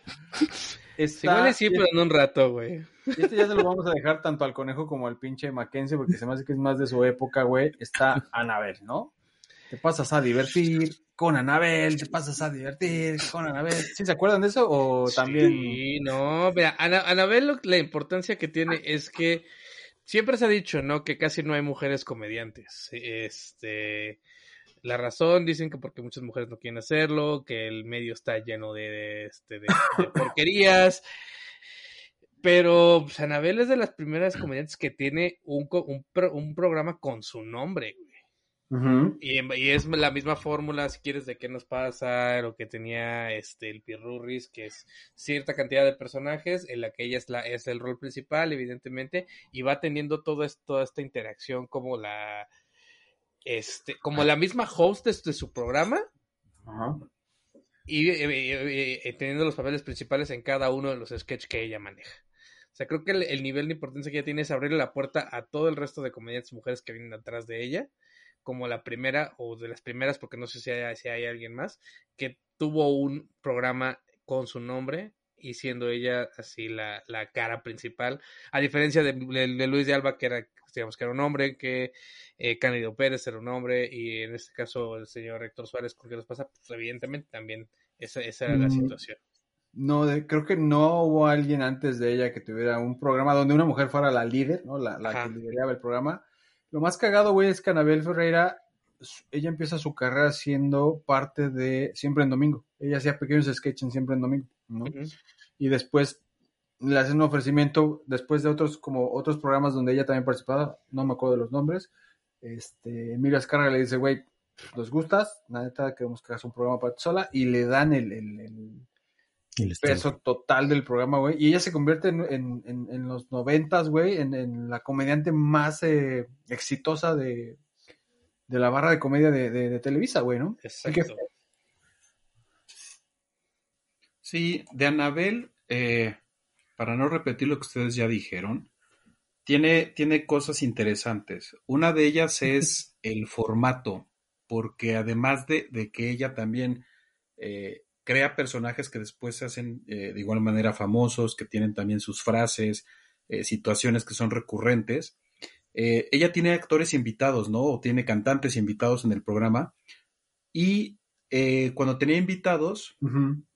Está, igual y sí, pero en un rato, güey. este ya se lo vamos a dejar tanto al conejo como al pinche Mackenzie, porque se me hace que es más de su época, güey. Está Anabel, ¿no? Te pasas a divertir con Anabel, te pasas a divertir con Anabel. ¿Sí se acuerdan de eso? O también. Sí, no, mira, Ana, Anabel, lo- la importancia que tiene es que siempre se ha dicho, ¿no? Que casi no hay mujeres comediantes. Este, la razón dicen que porque muchas mujeres no quieren hacerlo, que el medio está lleno de, de, este, de- de [LAUGHS] porquerías. Pero pues, Anabel es de las primeras comediantes que tiene un, un, un programa con su nombre, Ujú. Y, y es la misma fórmula, si quieres, de qué nos pasa, lo que tenía este el Pirurris, que es cierta cantidad de personajes, en la que ella es, la, es el rol principal, evidentemente, y va teniendo todo esto, toda esta interacción como la este, como la misma host de, de su programa, Ajá. y eh, eh, eh, teniendo los papeles principales en cada uno de los sketches que ella maneja. O sea, creo que el, el nivel de importancia que ella tiene es abrirle la puerta a todo el resto de comediantes mujeres que vienen atrás de ella, como la primera o de las primeras, porque no sé si hay, si hay alguien más, que tuvo un programa con su nombre y siendo ella así la, la cara principal, a diferencia de, de- de Luis de Alba, que era, digamos, que era un hombre, que eh, Cándido Pérez era un hombre, y en este caso el señor Héctor Suárez, ¿con qué nos pasa? Pues evidentemente también esa, esa era la Mm. situación. No, de- creo que no hubo alguien antes de ella que tuviera un programa donde una mujer fuera la líder, ¿no? La, la que lideraba el programa. Lo más cagado, güey, es que Anabel Ferreira, ella empieza su carrera siendo parte de Siempre en Domingo. Ella hacía pequeños sketches en Siempre en Domingo, ¿no? Y después le hacen un ofrecimiento, después de otros, como otros programas donde ella también participaba, no me acuerdo de los nombres. Este, Emilio Azcárraga le dice, güey, ¿nos gustas? La neta, queremos que hagas un programa para ti sola. Y le dan el- el- el, El peso total del programa, güey. Y ella se convierte en, en, en, en los noventas, güey, en, en la comediante más eh, exitosa de, de la barra de comedia de, de, de Televisa, güey, ¿no? Exacto. Sí, de Anabel, eh, para no repetir lo que ustedes ya dijeron, tiene, tiene cosas interesantes. Una de ellas [LAUGHS] es el formato, porque además de, de que ella también eh, crea personajes que después se hacen eh, de igual manera famosos, que tienen también sus frases, eh, situaciones que son recurrentes. Eh, ella tiene actores invitados, ¿no? O tiene cantantes invitados en el programa. Y cuando tenía invitados,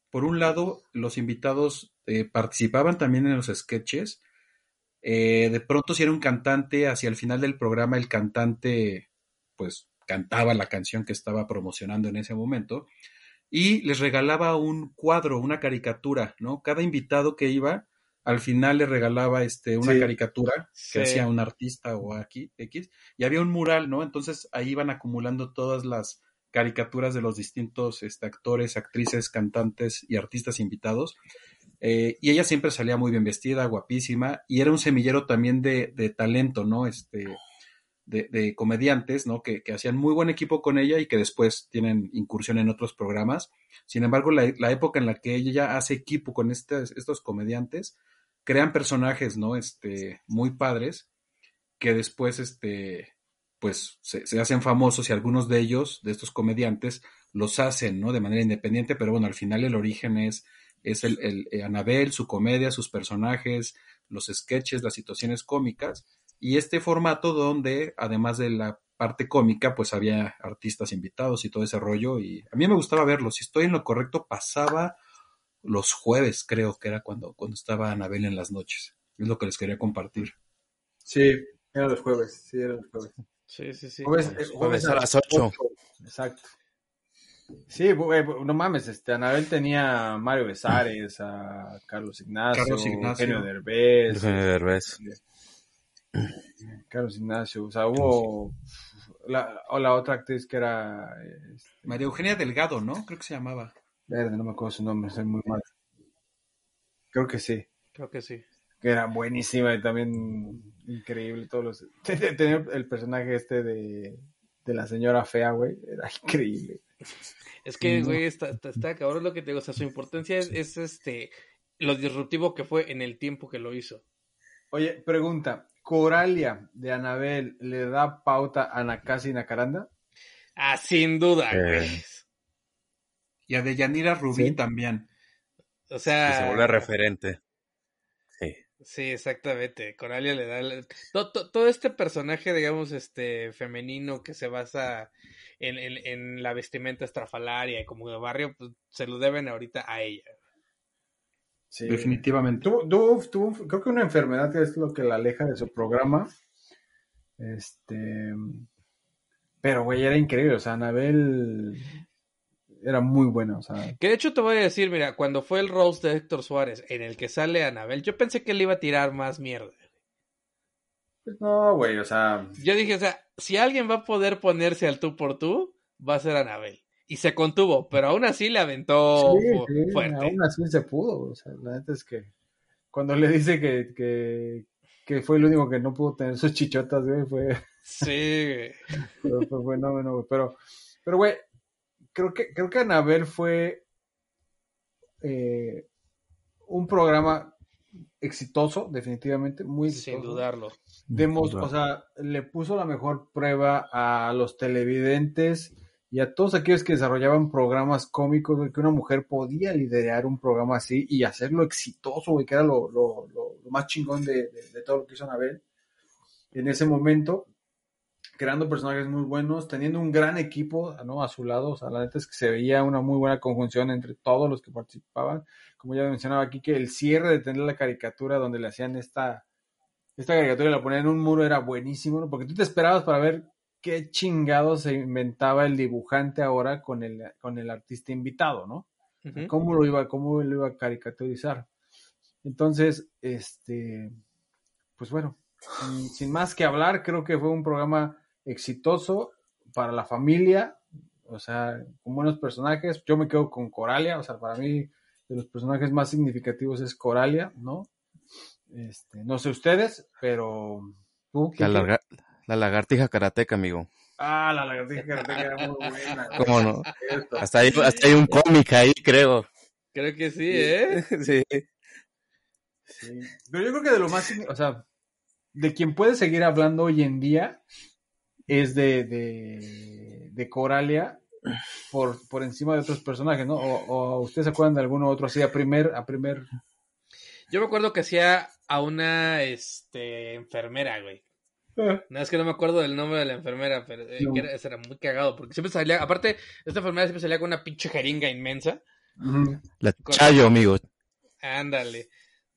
por un lado, los invitados participaban también en los sketches. De pronto, si era un cantante, hacia el final del programa, el cantante, pues, cantaba la canción que estaba promocionando en ese momento. Y les regalaba un cuadro, una caricatura, ¿no? Cada invitado que iba, al final le regalaba este, una Sí. caricatura que hacía un artista o aquí, X, y había un mural, ¿no? Entonces ahí iban acumulando todas las caricaturas de los distintos este, actores, actrices, cantantes y artistas invitados. Eh, y ella siempre salía muy bien vestida, guapísima, y era un semillero también de, de talento, ¿no? Este, de, comediantes, ¿no? Que, que hacían muy buen equipo con ella y que después tienen incursión en otros programas. Sin embargo, la, la época en la que ella hace equipo con estos, estos comediantes, crean personajes, ¿no? Este, muy padres, que después, este, pues, se, se hacen famosos y algunos de ellos, de estos comediantes, los hacen, ¿no? De manera independiente, pero bueno, al final el origen es, es el, el eh, Anabel, su comedia, sus personajes, los sketches, las situaciones cómicas, y este formato donde, además de la parte cómica, pues había artistas invitados y todo ese rollo, y a mí me gustaba verlo, si estoy en lo correcto, pasaba los jueves, creo que era cuando, cuando estaba Anabel en las noches. Es lo que les quería compartir. Sí, era los jueves. Sí, era los jueves. Sí, sí, sí. Jueves, eh, a las ocho. Exacto. Sí, güey, no mames, este, Anabel tenía a Mario Besares, a Carlos Ignacio, Carlos Ignacio. Eugenio Derbez, Eugenio Derbez. Carlos Ignacio, o sea, hubo la, o la otra actriz que era, este, María Eugenia Delgado, ¿no? Creo que se llamaba. verde, no me acuerdo su nombre, soy muy mal. Creo que sí, Creo que sí. que era buenísima y también increíble todos los... Tenía el personaje este de, de la señora fea, güey, era increíble. Es que, No. güey, está, está, está cabrón lo que te digo. O sea, su importancia es, es, este lo disruptivo que fue en el tiempo que lo hizo. Oye, pregunta, ¿Coralia de Anabel le da pauta a Nakasi Nakaranda? Ah, sin duda, Eh. Y a Deyanira Rubí Sí. también. O sea. se vuelve referente. Sí. Sí, exactamente. Coralia le da el- todo, to- todo este personaje, digamos, este femenino que se basa en, en, en la vestimenta estrafalaria y como de barrio, pues se lo deben ahorita a ella. Sí. Definitivamente. Tuvo, tuvo- tuvo- creo que una enfermedad que es lo que la aleja de su programa. Este. Pero, güey, era increíble. O sea, Anabel era muy buena. O sea, Que de hecho te voy a decir, mira, cuando fue el roast de Héctor Suárez en el que sale Anabel, yo pensé que le iba a tirar más mierda. pues no, güey, o sea. Yo dije, o sea, si alguien va a poder ponerse al tú por tú, va a ser Anabel. Y se contuvo, pero aún así le aventó sí, fu- sí, fuerte. aún así se pudo. O sea, la neta es que cuando le dice que, que, que fue el único que no pudo tener sus chichotas, güey, fue. Sí, Pero [LAUGHS] fue fenómeno, güey. Pero, pero, güey, creo que, creo que Anabel fue eh, un programa exitoso, definitivamente, muy exitoso. sin dudarlo. Demos- o sea, le puso la mejor prueba a los televidentes y a todos aquellos que desarrollaban programas cómicos, güey, que una mujer podía liderar un programa así y hacerlo exitoso, güey, que era lo, lo- lo- lo más chingón de, de- de todo lo que hizo Anabel en ese momento, creando personajes muy buenos, teniendo un gran equipo ¿no? a su lado, o sea, la neta es que se veía una muy buena conjunción entre todos los que participaban, como ya mencionaba aquí, que el cierre de tener la caricatura donde le hacían esta, esta caricatura y la ponían en un muro era buenísimo, ¿no? porque tú te esperabas para ver qué chingado se inventaba el dibujante ahora con el, con el artista invitado, ¿no? Cómo lo iba, cómo lo iba a caricaturizar. Entonces, este, pues bueno, sin, sin más que hablar, creo que fue un programa exitoso para la familia, o sea, con buenos personajes. Yo me quedo con Coralia, o sea, para mí de los personajes más significativos es Coralia, ¿no? Este, no sé ustedes, pero tú, La, larga- la lagartija karateca, amigo. Ah, la lagartija karateca era muy buena. [LAUGHS] ¿Cómo no? Hasta hay, hasta hay un cómic ahí, creo. Creo que sí, ¿eh? [LAUGHS] Sí. Sí. Pero yo creo que de lo más, o sea, de quien puede seguir hablando hoy en día es de, de, de Coralia por, por encima de otros personajes, ¿no? O, o ustedes se acuerdan de alguno otro así a primer, a primer. Yo me acuerdo que hacía a una este, enfermera, güey. [LAUGHS] No, es que no me acuerdo del nombre de la enfermera, pero eh, No. que era, muy cagado, porque siempre salía, aparte, esta enfermera siempre salía con una pinche jeringa inmensa. La Chayo, amigo. Ándale.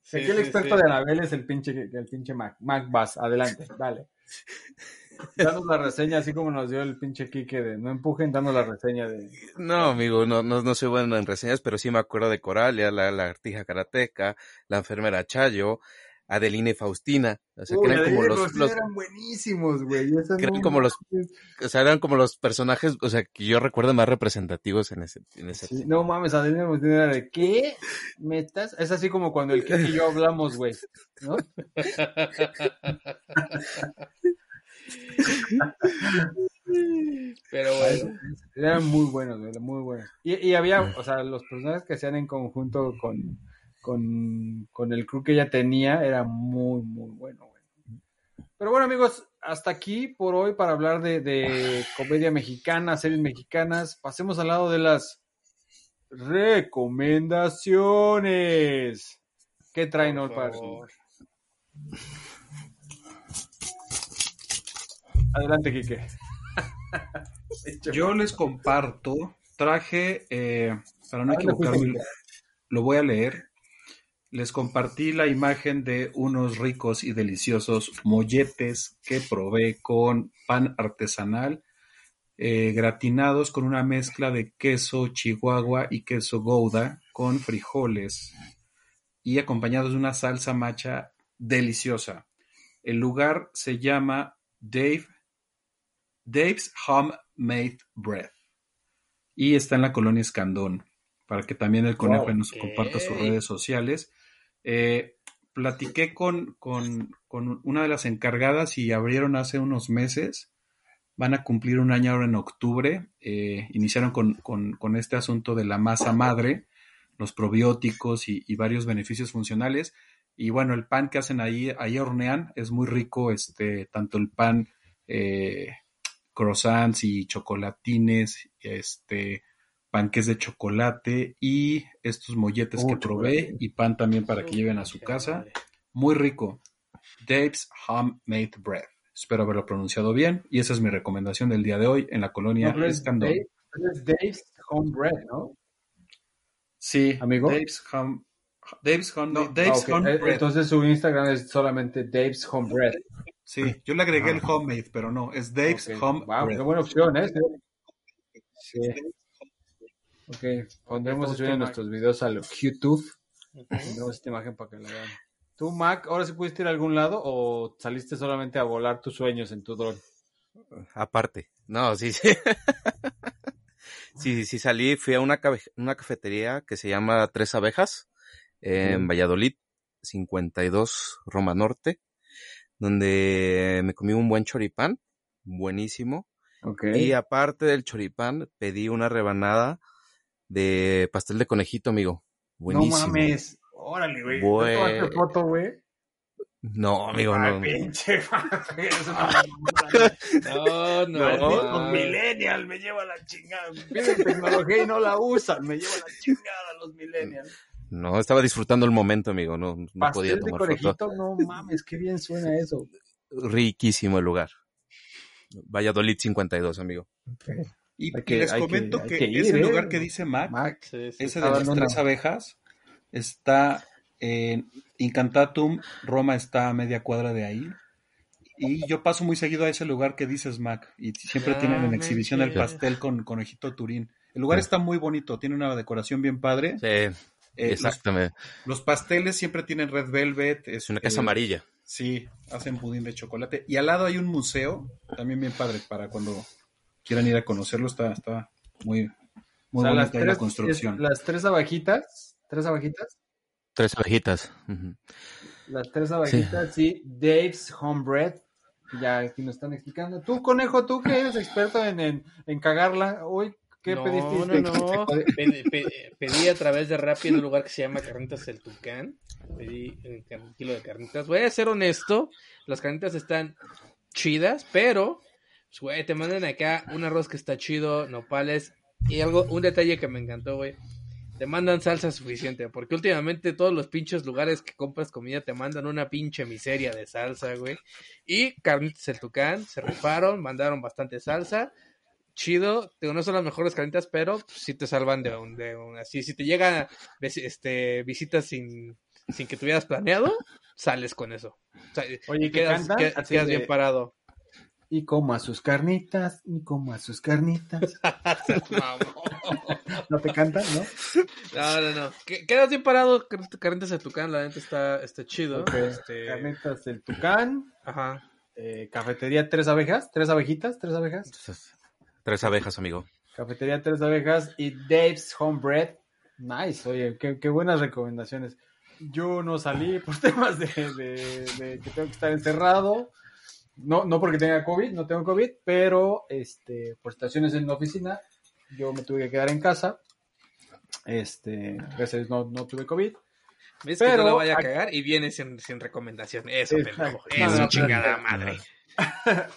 Sí, Aquí el sí, experto sí. de Anabel es el pinche, el pinche Mac. Mac Bass, adelante, dale. [LAUGHS] Danos la reseña, así como nos dio el pinche Kike de no empujen, danos la reseña de. No, amigo, no, no, no soy bueno en reseñas, pero sí me acuerdo de Coralia, la lagartija karateca, la enfermera Chayo, Adelina y Faustina. O sea, que eran como los, los- eran buenísimos, güey. eran como los- o sea, eran como los personajes, o sea, que yo recuerdo más representativos en ese, en ese Sí, no mames, Adrián Rossi era de ¿qué? ¿Metas? Es así como cuando el Kike y yo hablamos, güey. ¿No? [LAUGHS] Pero bueno, Eran muy buenos, güey, muy buenos. Y, y había, o sea, los personajes que hacían en conjunto con, con, con el crew que ella tenía, era muy, muy bueno, güey. Pero bueno, amigos, hasta aquí por hoy para hablar de, de comedia mexicana, series mexicanas. Pasemos al lado de las recomendaciones. ¿Qué traen por hoy para favor. Adelante, Quique. Yo les comparto, traje, eh, para no ¿A dónde fuiste, equivocarme, lo voy a leer. Les compartí la imagen de unos ricos y deliciosos molletes que probé con pan artesanal, eh, gratinados con una mezcla de queso chihuahua y queso gouda con frijoles y acompañados de una salsa macha deliciosa. El lugar se llama Dave, Dave's Homemade Bread y está en la colonia Escandón, para que también el conejo Wow. nos comparta sus redes sociales. Eh, platiqué con, con- con una de las encargadas y abrieron hace unos meses. Van a cumplir un año ahora en octubre. Eh, iniciaron con, con- este asunto de la masa madre, los probióticos y, y varios beneficios funcionales. Y bueno, el pan que hacen ahí, ahí hornean, es muy rico, este, tanto el pan, eh, croissants y chocolatines, este, panques de chocolate y estos molletes Uh, que probé chocolate. y pan también para que lleven a su casa. Muy rico. Dave's Homemade Bread. Espero haberlo pronunciado bien y esa es mi recomendación del día de hoy en la colonia No, Escandón. Dave- es Dave's Homebread, ¿no? Sí, Amigo. Dave's Home Dave's Home No, Dave's ah, ok. Home Eh, Bread. Entonces su Instagram es solamente Dave's Home Bread. Sí, yo le agregué el homemade, pero no, es Dave's. Home Wow, Bread. qué buena opción, ¿eh? Sí. Ok, pondremos eso en nuestros videos a lo YouTube. Pondremos esta imagen para que la vean. ¿Tú, Mac, ahora sí pudiste ir a algún lado o saliste solamente a volar tus sueños en tu dron? Aparte. No, sí, sí. sí, sí, salí, fui a una, cabe- una cafetería que se llama Tres Abejas, en Sí. Valladolid, 52 Roma Norte, donde me comí un buen choripán, buenísimo. Ok. Y aparte del choripán, pedí una rebanada de pastel de conejito, amigo. Buenísimo. No mames. Órale, güey. Güey. ¿No tomaste foto, güey? No, amigo, Ay, no. pinche. No, [LAUGHS] no, no. millennials, me lleva la chingada. Piden tecnología y no la usan, me lleva la chingada los millennials. No, estaba disfrutando el momento, amigo. No, no podía Pastel de tomar foto. no mames, qué bien suena eso. Riquísimo el lugar. Valladolid 52, amigo. Y, que- les que- comento que, ir, ese ¿eh? lugar que dice Mac, Mac, Sí, sí. ese de las una- tres abejas, está en Incantatum, Roma está a media cuadra de ahí. Y yo paso muy seguido a ese lugar que dices Mac, y siempre Ya tienen en exhibición el pastel con conejito turín. El lugar Sí. está muy bonito, tiene una decoración bien padre. Sí, Eh, exactamente. los pasteles siempre tienen red velvet. Es una este, casa amarilla. Sí, hacen pudín de chocolate. Y al lado hay un museo, también bien padre, para cuando quieran ir a conocerlo. Está, está muy, muy o sea, las bonita ahí la tres, construcción. es- las tres abajitas, tres abajitas, Tres abejitas. Ujú. las tres abajitas, sí, Dave's Homebread, ya aquí nos están explicando. Tú, conejo, tú que eres experto en, en, en cagarla, hoy, ¿qué no, pediste? No, no, Pedí, pe- pedí a través de Rappi en un lugar que se llama Carnitas el Tucán. pedí un kilo de carnitas. Voy a ser honesto, las carnitas están chidas, pero, pues, güey, te mandan acá un arroz que está chido, nopales, y algo, un detalle que me encantó, güey. Te mandan salsa suficiente, porque últimamente todos los pinches lugares que compras comida te mandan una pinche miseria de salsa, güey. Y carnitas el tucán, se rifaron, mandaron bastante salsa. Chido, no son las mejores carnitas, pero sí te salvan de un, de un así. Si te llegan este, visitas sin, sin que tuvieras planeado, sales con eso. O sea, Oye, ¿qué quedas, cantan? quedas- Así quedas de- bien parado. Y como a sus carnitas, y como a sus carnitas. [LAUGHS] ¿No te cantan, no? No, no, no. Que- Quedas bien parado, car- carnitas de tucán, la neta está, está chido. Ok. Este, Carnitas del Tucán, ajá. eh, cafetería Tres Abejas, Tres Abejitas, Tres Abejas. Tres abejas, amigo. Cafetería Tres Abejas y Dave's Homebread. Nice, oye, qué, qué buenas recomendaciones. Yo no salí por [LAUGHS] temas de, de- de que tengo que estar encerrado. No, no porque tenga COVID, no tengo COVID, pero este, por situaciones en la oficina, yo me tuve que quedar en casa. Este, Dios no, no tuve COVID. Ves que Pero no la vaya a cagar y viene sin, sin recomendación. Eso, pendejo. Eso, no, chingada pero- madre. [LAUGHS]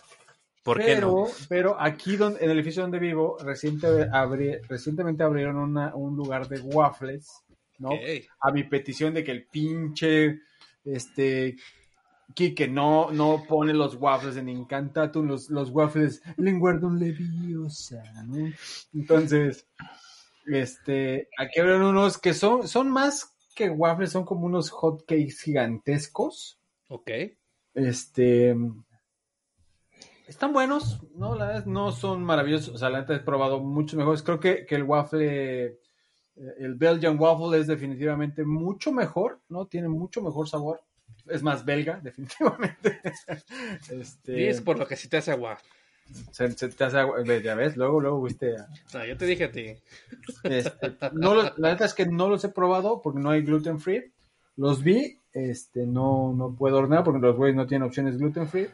¿Por qué pero, no? pero aquí donde, en el edificio donde vivo, reciente, abri- recientemente abrieron una- un lugar de waffles, ¿no? A mi petición de que el pinche este Quique no, no pone los waffles en Incantatum, los, los waffles Linguardum Leviosa, ¿no? Entonces, este, aquí abrieron unos que son, son más que waffles, son como unos hot cakes gigantescos. Ok. Este. Están buenos, ¿no? La verdad no son maravillosos. O sea, la neta he probado muchos mejores. Creo que, que el waffle, eh, el Belgian waffle es definitivamente mucho mejor, ¿no? Tiene mucho mejor sabor. Es más belga, [LAUGHS] definitivamente. este, Y es por lo que si te hace agua. se, se te hace agua- ya ves, luego, luego viste. a- No, yo te dije a ti. este, no los- la neta es que no los he probado porque no hay gluten free. Los vi, este, no, no puedo ordenar porque los güeyes no tienen opciones gluten free.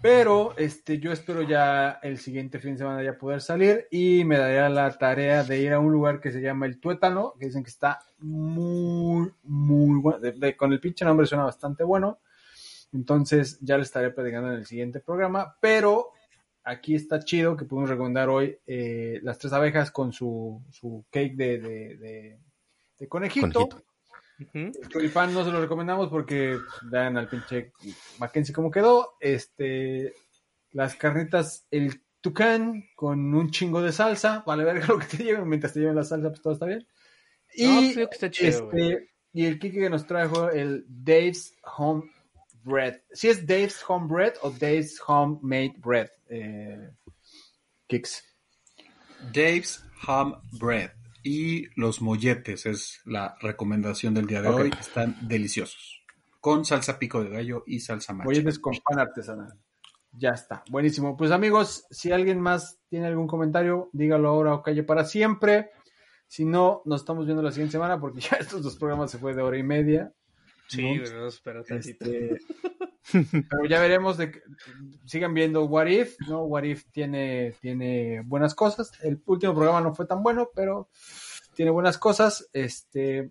Pero este, yo espero ya el siguiente fin de semana ya poder salir y me daría la tarea de ir a un lugar que se llama El Tuétano, que dicen que está muy, muy bueno. Con el pinche nombre suena bastante bueno. Entonces ya le estaré platicando en el siguiente programa. Pero aquí está chido que podemos recomendar hoy eh, las tres abejas con su, su cake de- de conejito. Conejito. Ujú. El choripán no se lo recomendamos porque pues, vean al pinche Mackenzie cómo quedó. Este, las carnitas, el tucán con un chingo de salsa. Vale, ver lo que te lleven. Mientras te lleven la salsa, pues todo está bien. Y, No, pues, creo que está chido, güey. este, y el Kike que nos trajo el Dave's Home Bread. Si es Dave's Home Bread o Dave's Homemade Bread. Eh, Kicks. Dave's Ham Bread y los molletes es la recomendación del día de hoy. Están deliciosos. Con salsa pico de gallo y salsa macha. Molletes con pan artesanal. Ya está. Buenísimo. Pues amigos, si alguien más tiene algún comentario, dígalo ahora o calle para siempre. Si no, nos estamos viendo la siguiente semana porque [LAUGHS] ya estos dos programas se fue de hora y media. Sí, ¿no? espera tantito. Este, pero ya veremos de que- sigan viendo What If, ¿no? What If tiene, tiene buenas cosas. El último programa no fue tan bueno, pero tiene buenas cosas. Este,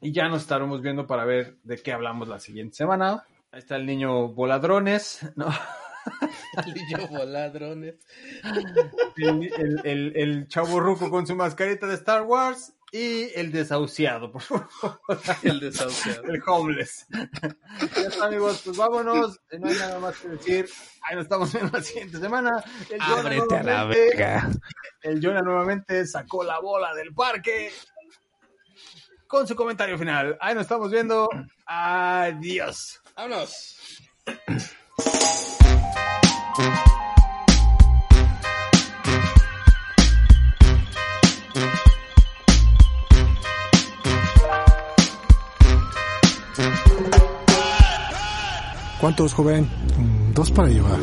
y ya nos estaremos viendo para ver de qué hablamos la siguiente semana. Ahí está el niño voladrones, ¿no? [LAUGHS] Y yo voladrones. [LAUGHS] El, el, el, el chavo ruco con su mascarita de Star Wars y el desahuciado, por favor. [LAUGHS] El desahuciado. El homeless. ya está, amigos, pues vámonos. No hay nada más que decir. Ahí nos estamos viendo la siguiente semana. El Jonah Ábrete a la nuevamente- verga. El Jonah nuevamente sacó la bola del parque con su comentario final. Ahí nos estamos viendo. Adiós. Vámonos. ¿Cuántos, joven? Dos para llevar.